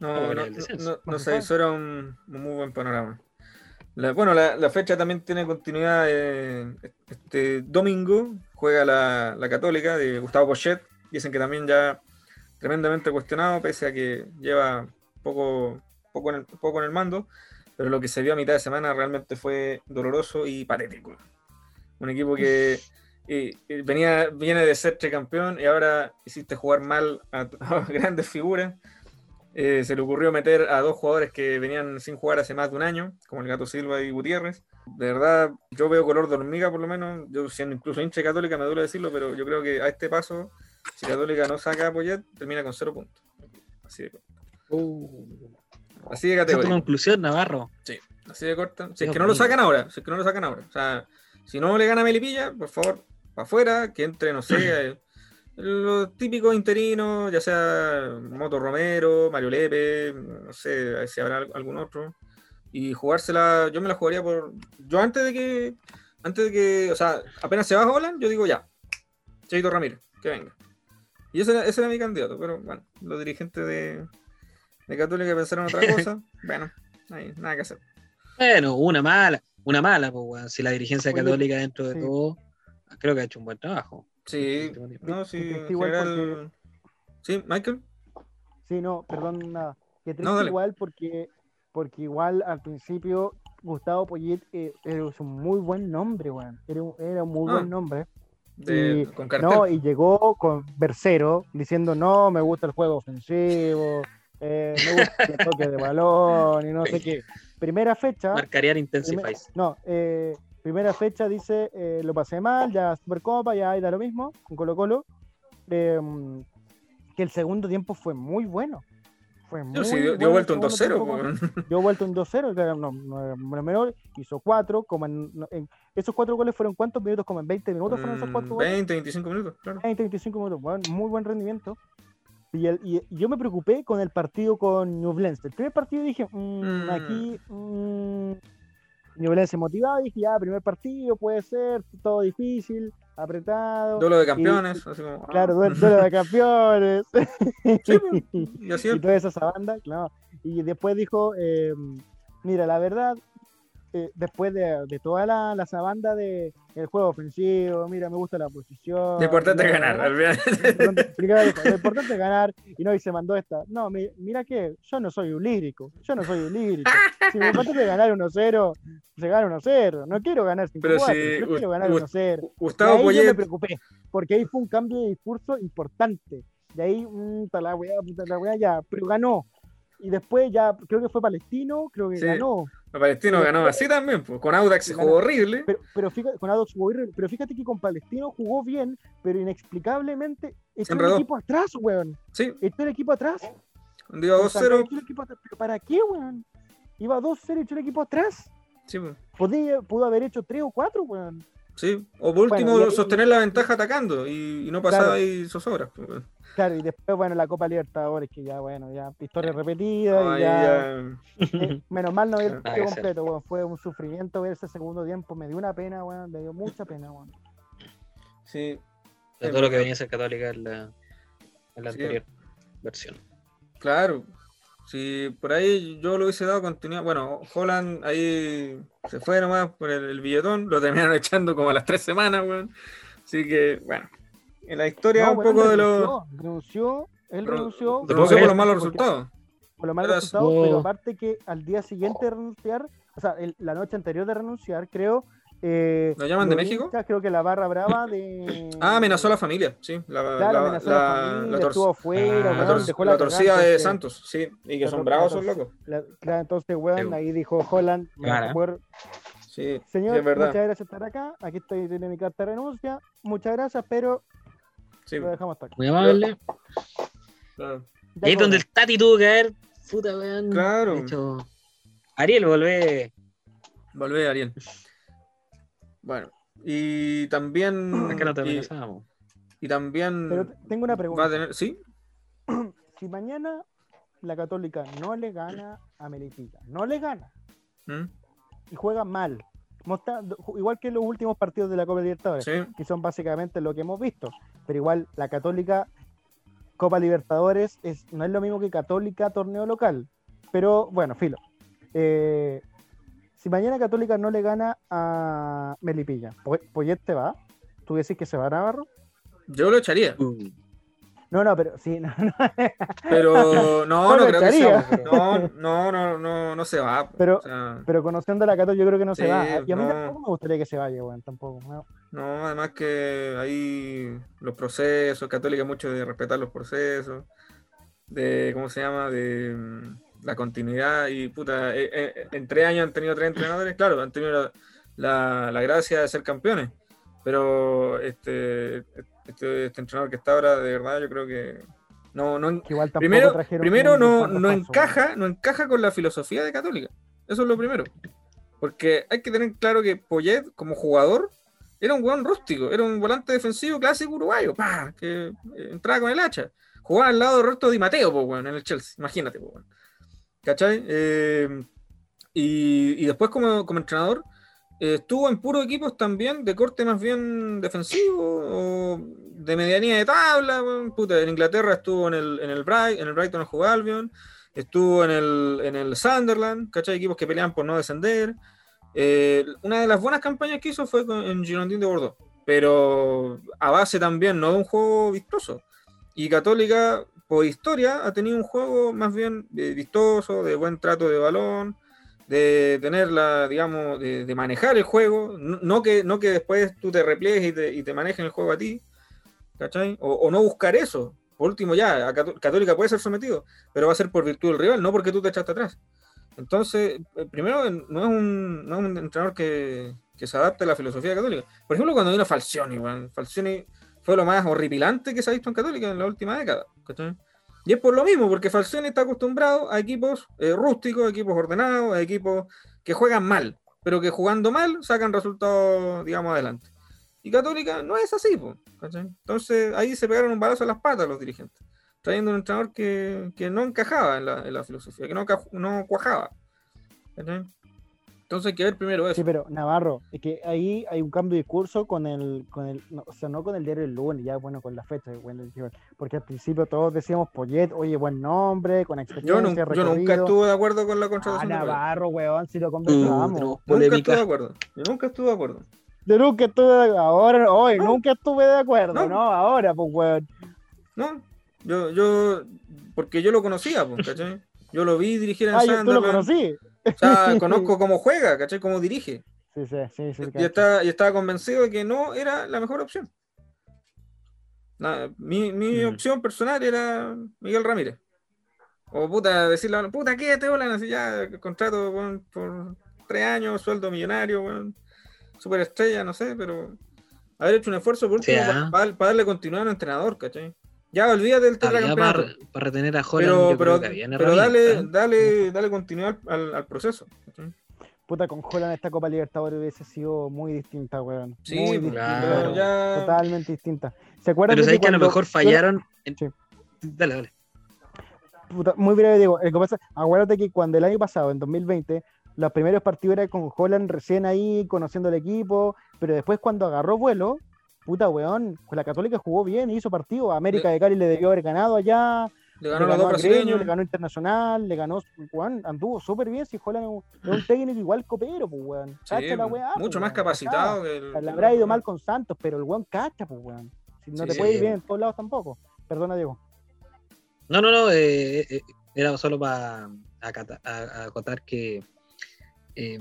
No, no, no, descenso. no- no Por se supuesto. visora un, un muy buen panorama. La- bueno, la, la fecha también tiene continuidad. eh, este domingo juega la, la Católica de Gustavo Pochet. Dicen que también ya tremendamente cuestionado, pese a que lleva poco, poco, en el, poco en el mando. Pero lo que se vio a mitad de semana realmente fue doloroso y patético. Un equipo que eh, venía, viene de ser tricampeón y ahora hiciste jugar mal a, *laughs* a grandes figuras. Eh, se le ocurrió meter a dos jugadores que venían sin jugar hace más de un año, como el Gato Silva y Gutiérrez. De verdad, yo veo color de hormiga por lo menos. Yo siendo incluso hincha católica, me duele decirlo, pero yo creo que a este paso, si Católica no saca a Poyet, termina con cero puntos. Así de, corta. así de Esa es tu categoría. conclusión, Navarro. Así de corta. Si es que no lo sacan ahora, si es que no lo sacan ahora. O sea, si no le gana a Melipilla, por favor, para afuera, que entre, no sé, *clears throat* eh, los típicos interinos, ya sea Moto Romero, Mario Lepe, no sé si habrá algún otro, y jugársela, yo me la jugaría por, yo antes de que, antes de que, o sea, apenas se va Holland, yo digo ya, Cheito Ramírez, que venga. Y ese era, ese era mi candidato, pero bueno, los dirigentes de, de Católica pensaron otra *laughs* cosa, bueno, ahí, nada que hacer. Bueno, una mala, una mala, pues, weón. Si la dirigencia Oye, católica dentro de sí. todo, creo que ha hecho un buen trabajo. Sí, tiempo. no, sí, igual general- Sí, Michael. Sí, no, perdón, nada. Que triste No, igual porque, porque igual al principio Gustavo Poyet eh, era un muy buen nombre, weón. Era un, era un muy Ah, buen nombre. De, Y- con. No, y llegó con Bercero diciendo, no, me gusta el juego ofensivo, eh, me gusta el toque de balón y no sé *laughs* qué. Primera fecha, Marcarían primer- Intensifies. no, eh, primera fecha dice, eh, lo pasé mal, ya Supercopa, ya ahí da lo mismo, con Colo Colo. Eh, que el segundo tiempo fue muy bueno. Fue muy Sí, dio, dio bueno vuelta el un segundo 2-0. tiempo con- weón. dio vuelta un 2-0, que era no, no lo menor, hizo 4, como en, no- en- esos cuatro goles fueron cuántos minutos, como en 20 minutos fueron esos cuatro Mm, goles. 20, 25 minutos, claro. 20, 25 minutos, bueno, muy buen rendimiento. Y, el- y- yo me preocupé con el partido con Ñublense. El primer partido dije, mm, Mm. aquí mm, Ñublense motivado, dije, ya, primer partido, puede ser, todo difícil, apretado. Duelo de y- campeones. así como, ah. Claro, duelo duelo de campeones. *laughs* Sí, pues, y *laughs* toda esa banda, claro. Y después dijo, eh, mira, la verdad, eh, después de, de toda la, la sabanda de el juego ofensivo, mira, me gusta la posición. Lo importante es ganar. al. *laughs* Lo importante- es ganar y no y se mandó esta. No, mi- mira que yo no soy un lírico, yo no soy un lírico. Si me importante es ganar 1-0, se gana 1-0. No quiero ganar 5-4, Pero si yo quiero ganar Gu- 1-0. Y Gustavo ahí yo me Poyet. preocupé, porque ahí fue un cambio de discurso importante. Y ahí, puta la weá, puta la weá, ya, pero ganó. Y después ya, creo que fue Palestino, creo que Sí. ganó. El Palestino Pero- ganó así también. Pues. Con Audax se jugó horrible. Pero, pero fíjate, con Adox jugó horrible, pero fíjate que con Palestino jugó bien, pero inexplicablemente echó el equipo atrás, weón. Sí, Echó el equipo atrás. Santa 2-0. echó el equipo atrás. ¿Pero para qué, weón? Iba 2-0 y echó el equipo atrás. Sí, pues. Podía, pudo haber hecho 3 o 4, weón. Sí, o por último Bueno, y- sostener la ventaja atacando y, y no pasar Claro. ahí zozobras. pues. Claro, y después, bueno, la Copa Libertadores, que ya, bueno, ya historia repetida. y ya, ya- Eh, menos mal no ver el *laughs* hacer. completo, weón. Fue un sufrimiento ver ese segundo tiempo. Me dio una pena, weón. Me dio mucha pena, weón. Sí, De todo lo que venía a ser católica en la, en la Sí. anterior versión. claro. Si por ahí yo lo hubiese dado continuidad. Bueno, Holland ahí se fue nomás por el, el billetón. Lo terminaron *laughs* echando como a las tres semanas, weón. Así que, bueno. En la historia No, un poco de los. renunció, él Ren- renunció. ¿Te puedo renunció por los malos resultados. por los malos Era- resultados, Oh. pero aparte que al día siguiente de renunciar, o sea, el- la noche anterior de renunciar, creo. Eh, ¿Lo llaman de México? creo que la barra brava de. *clears throat* Ah, amenazó a la familia, sí. La, Claro, la, amenazó a la- familia, tor- estuvo afuera, Ah, la weón, tor- dejó la la torcida de entonces- Santos, sí. Y que la son bravos tor- locos. la- claro, entonces, weón, Sí. ahí dijo Holland, Claro. acuerdo, Sí, Señor, sí, es verdad. muchas gracias por estar acá. Aquí estoy, tiene mi carta de renuncia. Muchas gracias, pero Sí, lo dejamos hasta acá. Muy amable. claro. Y ahí es donde el Tati tuvo que caer. Puta, weón. Claro. De hecho, Ariel, volvé. Volvé, Ariel. Bueno, y también. *clears throat* Acá no te y, y también. Pero te- tengo una va pregunta. a tener. ¿Sí? *clears throat* Si mañana la Católica no le gana a Melipilla, no le gana ¿Mm? y juega mal, mostrando- igual que los últimos partidos de la Copa Libertadores, Sí, que son básicamente lo que hemos visto, pero igual la Católica Copa Libertadores es, no es lo mismo que Católica torneo local, pero bueno, filo. Eh, si mañana Católica no le gana a Melipilla, ¿Po- ¿Poyet te va? ¿Tú decís que se va a Navarro? yo lo echaría. No, no, pero sí, *laughs* no, no, Pero *laughs* no, no creo que sea. No, no, no, no, no se va. Pero- pero conociendo a la Católica yo creo que no se va. Y a mí no. tampoco me gustaría que se vaya, weón, tampoco. no. no, además que ahí los procesos, Católica mucho de respetar los procesos, de, ¿cómo se llama? De mm, la continuidad y puta, eh, eh, en tres años han tenido tres entrenadores, claro, han tenido la, la- la gracia de ser campeones, pero este, este, este entrenador que está ahora, de verdad, yo creo que no, no, igual primero, primero no, no encaja, no encaja con la filosofía de Católica. Eso es lo primero. Porque hay que tener claro que Poyet, como jugador, Era un weón rústico, era un volante defensivo clásico uruguayo, pa, que eh, entraba con el hacha. Jugaba al lado de Roberto Di Mateo, pues, weón, en el Chelsea, imagínate, weón. ¿Cachai? Eh, y, y después como, como entrenador, eh, estuvo en puros equipos también de corte más bien defensivo o de medianía de tabla. en Inglaterra estuvo en el, en el, Bright, en el Brighton jugó Albion, estuvo en el, en el Sunderland, ¿cachai? Equipos que pelean por no descender. Eh, una de las buenas campañas que hizo fue con- en Girondin de Bordeaux, pero a base también, no de un juego vistoso. Y Católica, historia, ha tenido un juego más bien eh, vistoso, de buen trato de balón, de tenerla, digamos, de, de manejar el juego, no, no que, no que después tú te repliegues y te, y te manejen el juego a ti, ¿cachai? O, o no buscar eso. Por último, ya, a Cató- Católica puede ser sometido, pero va a ser por virtud del rival, no porque tú te echaste atrás. Entonces, eh, primero, no es un, no es un entrenador que, que se adapte a la filosofía católica. Por ejemplo, cuando vino Falcioni, weón, Falcioni fue lo más horripilante que se ha visto en Católica en la última década. Y es por lo mismo, porque Falcioni está acostumbrado a equipos eh, rústicos, equipos ordenados, a equipos que juegan mal, pero que jugando mal sacan resultados, digamos, adelante. Y Católica no es así, po. Entonces ahí se pegaron un balazo en las patas los dirigentes, trayendo un entrenador que, que no encajaba en la, en la filosofía, que no, no cuajaba. ¿cachai? Entonces hay que ver primero eso. Sí, pero Navarro, es que ahí hay un cambio de discurso con el, con el, no, o sea, no con el diario del lunes, ya bueno, con la fecha, bueno, porque al principio todos decíamos Poyet, oye, buen nombre, con Yo, experiencia, nun- yo nunca estuve de acuerdo con la Ah, contratación de Poyet. Navarro, weón, si lo Uh, conversamos. tenemos Nunca estuve de acuerdo. Yo nunca estuve de acuerdo. Yo nunca estuve de ahora, hoy, No. nunca estuve de acuerdo, No. no, ahora, pues, weón. No, yo, yo, porque yo lo conocía, pues, ¿cachai? Yo lo vi dirigir en Ah, yo, tú lo conocí. O sea, *laughs* conozco cómo juega, ¿cachai? Cómo dirige. Sí, sí, sí, sí. Y, estaba, y estaba convencido de que no era la mejor opción. Nada, mi mi Mm. opción personal era Miguel Ramírez. O puta, decirle, puta, quédate, hola, así ya, contrato por tres años, sueldo millonario, weón, superestrella, no sé, pero haber hecho un esfuerzo por Sí, último ah. para, darle continuidad a un entrenador, ¿cachai? Ya olvídate del tetracampeonato. para, para retener a Holland, Pero, yo pero, creo que había pero dale, ¿eh? dale, dale continuidad al, al- al proceso. Puta, con Holland esta Copa Libertadores hubiese sido muy distinta, weón. Sí, muy pues, distinta, claro. ya- Totalmente distinta. ¿Se acuerdan Pero de sabes que a lo mejor fallaron. en- Sí. Dale, dale. puta, muy breve, digo, lo que pasa, acuérdate que cuando el año pasado, en 2020, los primeros partidos eran con Holland recién ahí, conociendo el equipo, pero después cuando agarró vuelo, puta weón, con la Católica jugó bien, hizo partido, América de Cali le debió haber ganado allá, Le le ganó ganó, los dos a Gremio, le ganó Internacional, le ganó, weón, anduvo súper bien, si Holland es un, técnico igual copero, pues weón, Sí, cacha la weá, mucho pues, más weón, capacitado que el. Le habrá ido mal con Santos, pero el weón cacha, pues weón, si no Sí, te puede ir bien en todos lados tampoco, perdona Diego. No, no, no. eh, eh, era solo para acotar que, eh,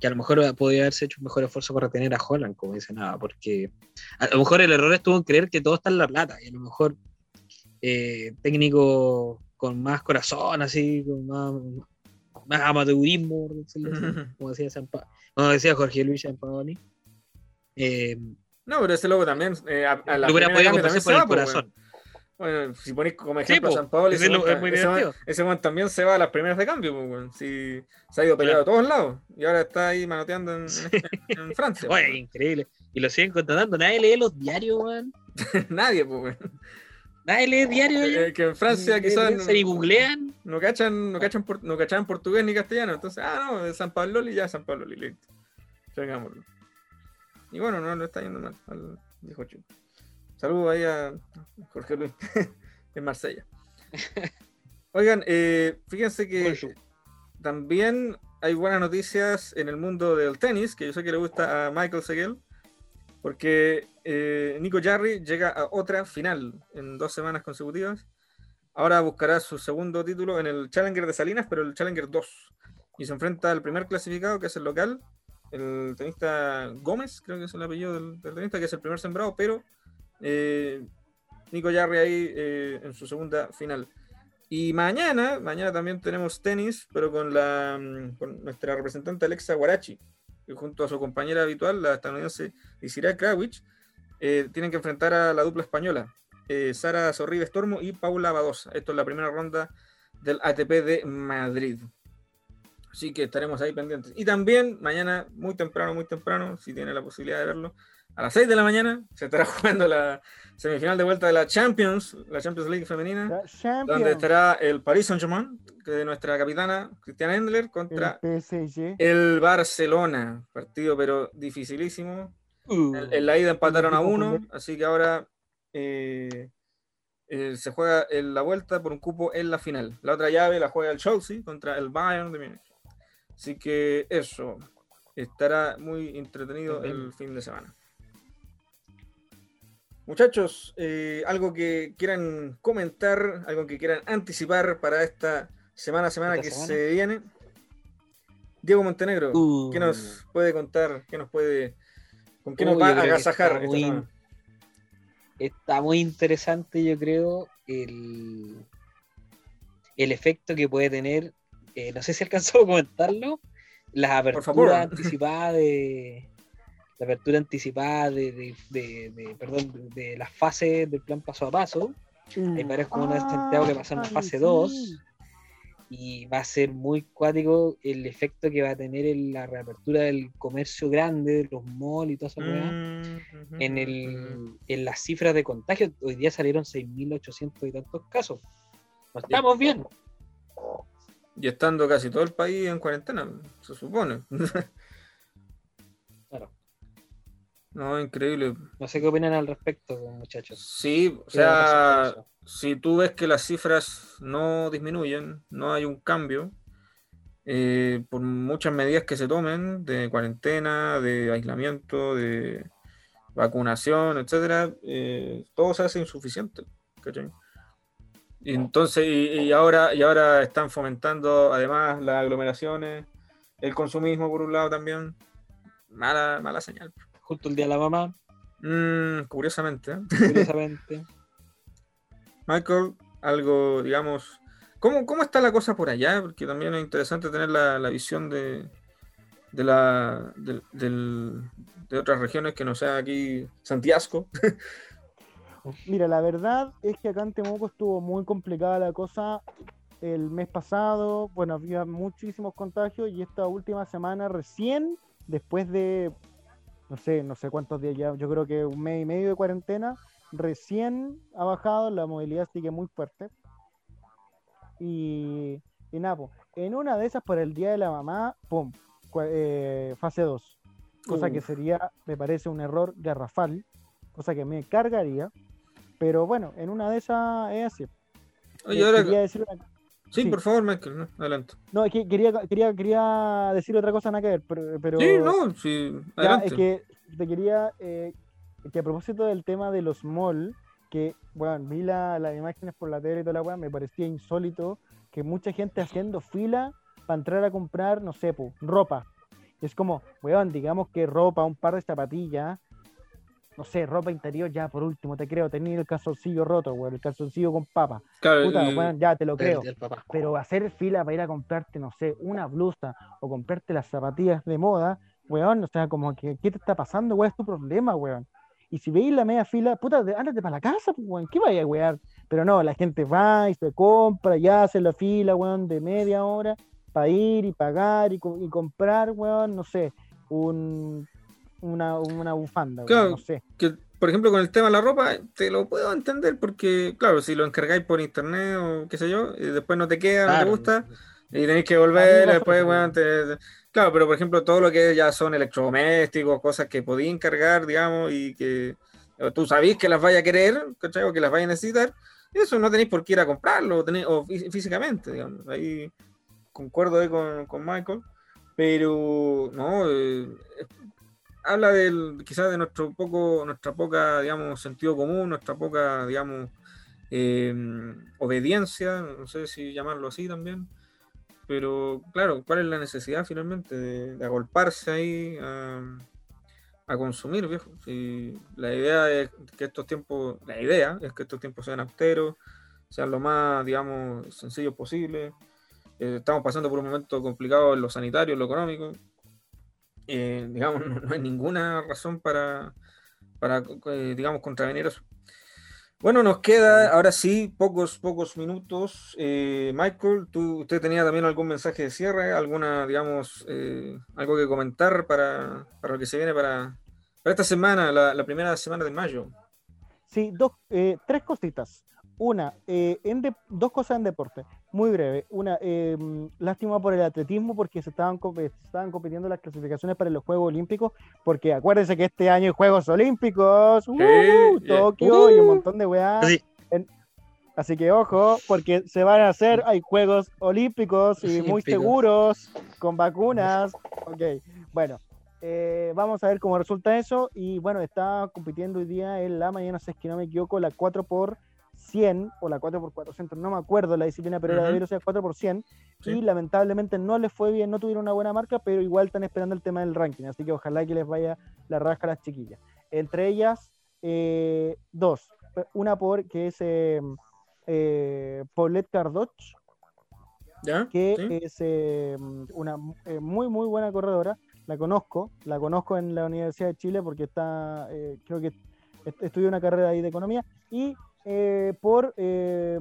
que a lo mejor podría haberse hecho un mejor esfuerzo por retener a Holland, como dice nada, porque a lo mejor el error estuvo en creer que todo está en la plata y a lo mejor eh, técnico con más corazón, así, con más, más amateurismo, como decía, como Jorge Luis Sampaoli. Eh, No, pero ese loco también. eh, a, a la lo hubiera podido también por el va, corazón. Bueno, si ponéis como ejemplo a San Paolo, ese es lo- muy ese weón también se va a las primeras de cambio, pues, weón. Si se ha ido peleado a todos lados y ahora está ahí manoteando en, Francia. *laughs* Oye, increíble. Y lo siguen contratando. Nadie lee los diarios, weón. *laughs* Nadie, pues. Nadie lee diarios. Que en Francia quizás no, Se googlean. no cachan, no cachan, por- no portugués ni castellano. Entonces, ah, no, de San Pablo y ya San Pablo, listo. Vengámoslo. Y bueno, no le está yendo mal al viejo chico. Saludos ahí a Jorge Luis *laughs* en Marsella. Oigan, eh, fíjense que también hay buenas noticias en el mundo del tenis, que yo sé que le gusta a Michael Seguel, porque eh, Nico Jarry llega a otra final en dos semanas consecutivas. Ahora buscará su segundo título en el Challenger de Salinas, pero el Challenger 2. Y se enfrenta al primer clasificado, que es el local, el tenista Gómez, creo que es el apellido del, del tenista, que es el primer sembrado, pero eh, Nico Jarry ahí eh, en su segunda final. Y mañana, mañana también tenemos tenis, pero con, la, mm, con nuestra representante Alexa Guarachi, que junto a su compañera habitual, la estadounidense Isira Krawich, eh, tienen que enfrentar a la dupla española, Sara Sorribes Tormo y Paula Badosa. Esto es la primera ronda del ATP de Madrid. Así que estaremos ahí pendientes. Y también mañana, muy temprano, muy temprano, si tiene la posibilidad de verlo, a las 6 de la mañana se estará *laughs* jugando la semifinal de vuelta de la Champions, la Champions League femenina, Champions, donde estará el Paris Saint-Germain, de nuestra capitana Cristian Endler, contra el PSG. el Barcelona. Partido pero dificilísimo. Uh, En, en la ida empataron a uno, así que ahora eh, eh, se juega en la vuelta por un cupo en la final. La otra llave la juega el Chelsea contra el Bayern de Múnich. Así que eso estará muy entretenido el fin de semana. Muchachos, eh, algo que quieran comentar, algo que quieran anticipar para esta semana semana ¿Esta que semana? se viene. Diego Montenegro, Uh. ¿qué nos puede contar? ¿Qué nos puede, ¿Con qué nos va a agasajar está muy- está muy interesante, yo creo, el, el efecto que puede tener. eh, no sé si alcanzó a comentarlo. Las aperturas anticipadas de. La apertura anticipada de, de, de- de- perdón, de, de las fases del plan paso a paso. Hay varias comunas de Santiago que pasan a fase sí. 2 y va a ser muy cuático el efecto que va a tener en la reapertura del comercio grande, de los malls y toda esa. Mm, ujú, en, ujú. el, en las cifras de contagio, hoy día salieron 6.800 y tantos casos. No estamos bien. Y estando casi todo el país en cuarentena, se supone. *laughs* No, increíble. No sé qué opinan al respecto, muchachos. Sí, o ¿Qué va a pasar sea, si tú ves que las cifras no disminuyen, no hay un cambio, eh, por muchas medidas que se tomen de cuarentena, de aislamiento, de vacunación, etcétera, eh, todo se hace insuficiente. ¿cachai? Y entonces, y, y ahora, y ahora están fomentando además las aglomeraciones, el consumismo por un lado también. Mala, mala señal. Justo el día de la mamá, Mm, curiosamente, ¿eh? curiosamente. *laughs* Michael, algo, digamos, ¿cómo, cómo está la cosa por allá? Porque también es interesante tener la, la visión de, de, la, del- del- de otras regiones que no sea aquí Santiago. *laughs* Mira, la verdad es que acá en Temuco estuvo muy complicada la cosa el mes pasado. Bueno, había muchísimos contagios y esta última semana recién, después de, no sé, no sé cuántos días ya, yo creo que un mes y medio de cuarentena, recién ha bajado, la movilidad sigue muy fuerte. Y, y nada, po, en una de esas para el Día de la Mamá, ¡pum! eh, fase 2. Cosa que sería, me parece, un error garrafal, cosa que me cargaría. Pero bueno, en una de esas es así. Oye, Eh, ahora, quería decir una- sí, sí. por favor, Michael, ¿no? adelante. No, es que quería, quería, quería decir otra cosa, nada que ver, pero, pero Sí, no, sí, ya, adelante. es que te quería, eh, que a propósito del tema de los malls, que, bueno, vi la- las imágenes por la tele y toda la weá, me parecía insólito que mucha gente haciendo fila para entrar a comprar, no sé, po, ropa. Es como, weón, digamos que ropa, un par de zapatillas, no sé, ropa interior, ya por último, te creo, tenía el calzoncillo roto, weón, el calzoncillo con papa. Claro, Puta, el- ya te lo creo. El, el papá. Pero hacer fila para ir a comprarte, no sé, una blusa o comprarte las zapatillas de moda, weón, o sea, como que, ¿qué te está pasando, weón? Es tu problema, weón. Y si veis la media fila, puta, ándate para la casa, pues, weón, ¿qué vaya a wear? Pero no, la gente va y se compra, y hace la fila, weón, de media hora para ir y pagar y, y comprar, weón, no sé, un, una, una bufanda, Claro. no sé. que, por ejemplo, con el tema de la ropa, te lo puedo entender porque, claro, si lo encargáis por internet o qué sé yo, y después no te queda, no te Claro. gusta, y tenéis que volver, después, weón, te- Claro, pero por ejemplo, todo lo que ya son electrodomésticos, cosas que podéis encargar, digamos, y que tú sabéis que las vaya a querer, ¿cachai? O que las vaya a necesitar, eso no tenéis por qué ir a comprarlo, tenéis- o fí- físicamente, digamos. Ahí concuerdo ahí con, con Michael, pero no, eh, habla del, quizás de nuestro poco, nuestra poca, digamos, sentido común, nuestra poca, digamos, eh, obediencia, no sé si llamarlo así también, pero claro, ¿cuál es la necesidad finalmente de, agolparse ahí a, consumir, viejo? La idea es que estos tiempos, la idea es que estos tiempos sean austeros, sean lo más, digamos, sencillos posible. Eh, estamos pasando por un momento complicado en lo sanitario, en lo económico. Eh, digamos, *laughs* no, no hay ninguna razón para, para eh, digamos, contravenir eso. Bueno, nos queda ahora sí pocos, pocos minutos. Eh, Michael, ¿tú, ¿usted tenía también algún mensaje de cierre? ¿Alguna, digamos, eh, algo que comentar para, para, lo que se viene para, para esta semana, la, la, primera semana de mayo? Sí, dos, eh, tres cositas. Una, eh, en de, dos cosas en deporte, muy breve. Una, eh, lástima por el atletismo porque se estaban, se estaban compitiendo las clasificaciones para los Juegos Olímpicos, porque acuérdense que este año hay Juegos Olímpicos, uh, yeah. Tokio uh, y un montón de weá. Sí. En, así que ojo, porque se van a hacer, hay Juegos Olímpicos y muy seguros, con vacunas. Ok, bueno, eh, vamos a ver cómo resulta eso. Y bueno, está compitiendo hoy día en la mañana, si es que no me equivoco, la 4 por 100 o la 4x400, no me acuerdo la disciplina, pero uh -huh. era de velocidad 4 por 100 sí. y lamentablemente no les fue bien, no tuvieron una buena marca, pero igual están esperando el tema del ranking, así que ojalá que les vaya la rasca a las chiquillas. Entre ellas, eh, dos, una por que es eh, eh, Paulette Cardoch, ¿Ya? que ¿Sí? es una muy muy buena corredora, la conozco, la conozco en la Universidad de Chile porque está, creo que estudió una carrera ahí de economía y eh, por eh,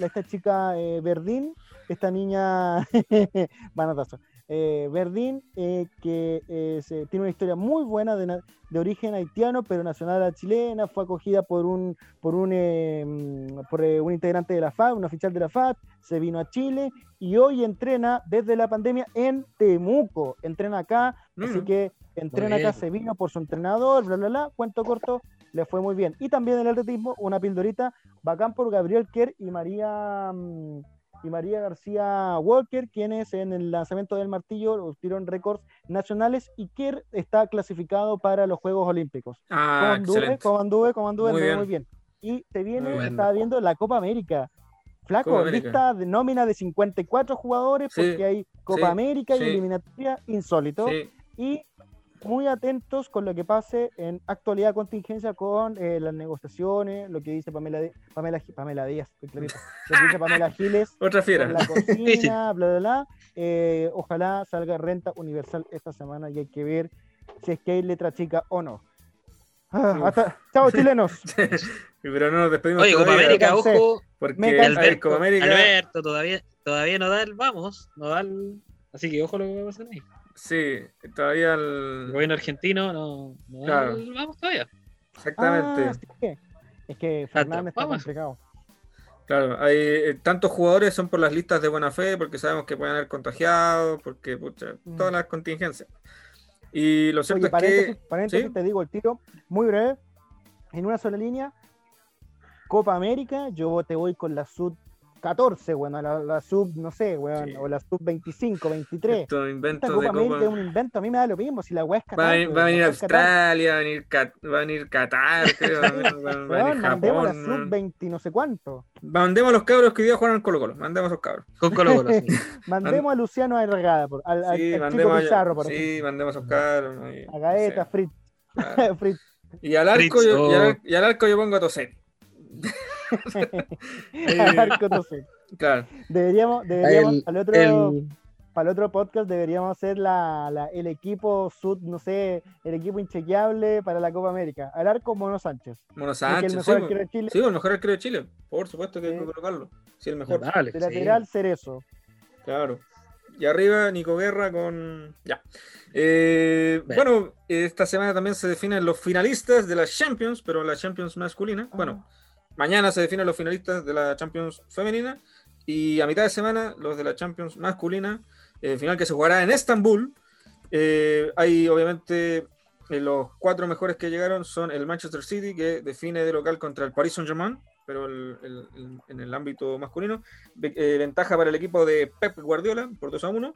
esta chica eh, Verdín, esta niña *laughs* Banatazo, Verdín, que se, tiene una historia muy buena de, de, origen haitiano, pero nacional chilena, fue acogida por un, por un, por un integrante de la FAD, un oficial de la FAD, se vino a Chile y hoy entrena desde la pandemia en Temuco, entrena acá, mm. así que entrena acá, se vino por su entrenador, bla, bla, bla, cuento corto, le fue muy bien. Y también en el atletismo, una pildorita bacán por Gabriel Kerr y María y María García Walker, quienes en el lanzamiento del martillo obtuvieron récords nacionales y Kerr está clasificado para los Juegos Olímpicos. Ah, como anduve, como anduve, como anduve, muy, bien. muy bien. Y te viene, bueno. estaba viendo la Copa América. Flaco, Copa lista de nómina de 54 jugadores, sí, porque hay Copa sí, América y sí. eliminatoria insólito. Y muy atentos con lo que pase en actualidad contingencia con eh, las negociaciones, lo que dice Pamela, Pamela, Pamela Díaz, lo que dice Pamela *laughs* Giles, otra fiera, la *laughs* cocina, bla, bla, bla. Eh, ojalá salga renta universal esta semana y hay que ver si es que hay letra chica o no. Ah, hasta, chao chilenos. *laughs* Pero no nos despedimos. Oye, Copa América, ojo, porque Alberto, Copa América... Alberto todavía, todavía no da el vamos, no da el... Así que ojo lo que va a pasar ahí. Sí, todavía el... el gobierno argentino no, no claro. vamos todavía. Exactamente. Ah, sí, es que, es que Fernández está complicado. Claro, hay eh, tantos jugadores son por las listas de buena fe, porque sabemos que pueden haber contagiado, porque pucha, mm. todas las contingencias. Y lo cierto Oye, es paréntesis, que. Paréntesis, ¿sí? te digo el tiro, muy breve, en una sola línea. Copa América, yo te voy con la sub 14, bueno, la, la, sub, no sé, weón, sí. o la sub 25, 23. Esto invento Esta Copa de América es un invento, a mí me da lo mismo, si la weá es Va, a- va a venir Australia, va a venir, Cat- va a venir Qatar, creo, va a venir- va a venir Weón, mandemos la sub 20 no sé cuánto. Mandemos a los cabros que hoy día juegan al Colo Colo, mandemos a esos cabros. Con Colo Colo. sí. *laughs* Mandemos a Luciano Arregada, por, al, al- Sí, al chico mandemos, Pizarro, por a, ejemplo. sí, mandemos a esos cabros. Y- A Gaeta, no sé, Fritz. claro. *laughs* Fritz. Y al arco, Fritz, yo, y, oh. al, y al arco yo pongo a Toset. *laughs* Arco, sé. Claro. Deberíamos, deberíamos El- al otro, el- para el otro podcast deberíamos hacer la, la- el equipo sud, no sé, el equipo inchequeable para la Copa América. Al arco Mono Sánchez. Mono Sánchez, el sí, mejor po. arquero de Chile. sí, el mejor arquero de Chile. Por supuesto que hay que Sí. colocarlo. Sí, el mejor. Dale, De sí. lateral Cerezo. Claro. Y arriba, Nico Guerra con. Ya. Eh, Bueno. esta semana también se definen los finalistas de la Champions, pero la Champions masculina. Bueno, mañana se definen los finalistas de la Champions femenina. Y a mitad de semana, los de la Champions masculina. eh, final que se jugará en Estambul. Eh, hay obviamente eh, los cuatro mejores que llegaron son el Manchester City, que define de local contra el Paris Saint-Germain, pero el- el- el- en el ámbito masculino. Eh, ventaja para el equipo de Pep Guardiola por 2 a 1.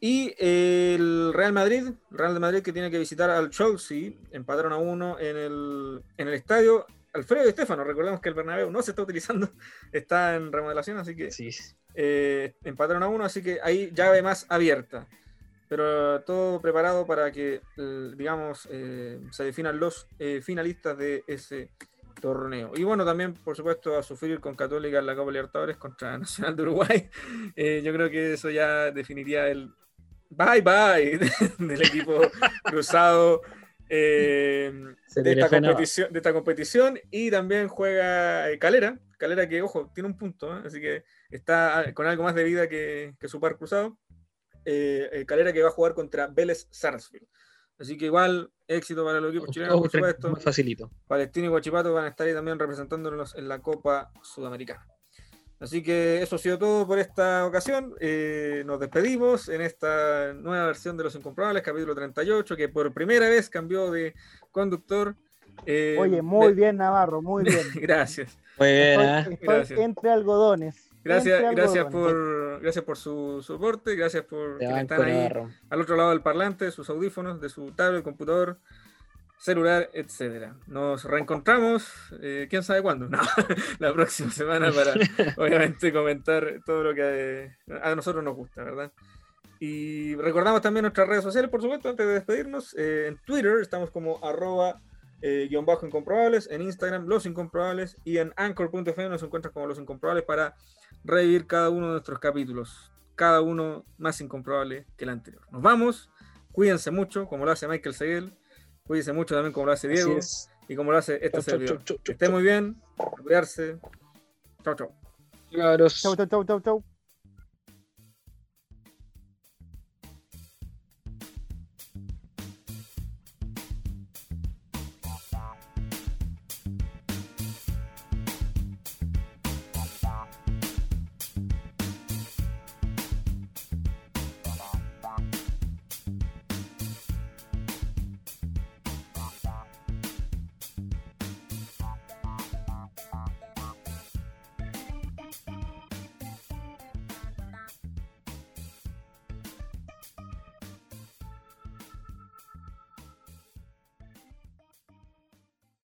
Y eh, el Real Madrid, Real de Madrid que tiene que visitar al Chelsea, empataron a uno en el, en el estadio Alfredo Di Stefano. Recordemos que el Bernabéu no se está utilizando, *laughs* está en remodelación, así que Sí. eh, empataron a uno, así que ahí llave más abierta. Pero todo preparado para que, digamos, eh, se definan los eh, finalistas de ese torneo. Y bueno, también, por supuesto, a sufrir con Católica en la Copa Libertadores contra *laughs* Nacional de Uruguay. Eh, yo creo que eso ya definiría el bye bye *laughs* del equipo cruzado eh, de, esta competición, de esta competición y también juega eh, Calera. Calera que, ojo, tiene un punto, ¿eh? así que está ah, con algo más de vida que, que su par cruzado. Eh, Calera que va a jugar contra Vélez Sarsfield. Así que igual éxito para los equipos chilenos, por supuesto. más facilito. Palestino y Guachipato van a estar ahí también representándonos en la Copa Sudamericana. Así que eso ha sido todo por esta ocasión. Eh, nos despedimos en esta nueva versión de Los Incomprobables, capítulo 38, que por primera vez cambió de conductor. Eh, Oye, muy de- bien, Navarro, muy *laughs* bien. Gracias. Muy bien, Estoy, ¿ah? estoy Gracias. entre algodones. Gracias, entre gracias algodones. por, gracias por su soporte, gracias por que están ahí Navarro. al otro lado del parlante, de sus audífonos, de su tablet, computador, celular, etcétera. Nos reencontramos, eh, quién sabe cuándo, no, *laughs* la próxima semana para *laughs* obviamente comentar todo lo que eh, a nosotros nos gusta, ¿verdad? Y recordamos también nuestras redes sociales, por supuesto, antes de despedirnos. Eh, en Twitter estamos como arroba eh, guion bajo incomprobables, en Instagram los incomprobables y en anchor.fm nos encuentras como los incomprobables para revivir cada uno de nuestros capítulos, cada uno más incomprobable que el anterior. Nos vamos, cuídense mucho, como lo hace Michael Seguel, cuídense mucho también como lo hace Diego y como lo hace este Chau, chau, servidor. chau, chau, Que estén muy bien, a cuidarse. Cabros. Chau, chau, chau, chau, chau.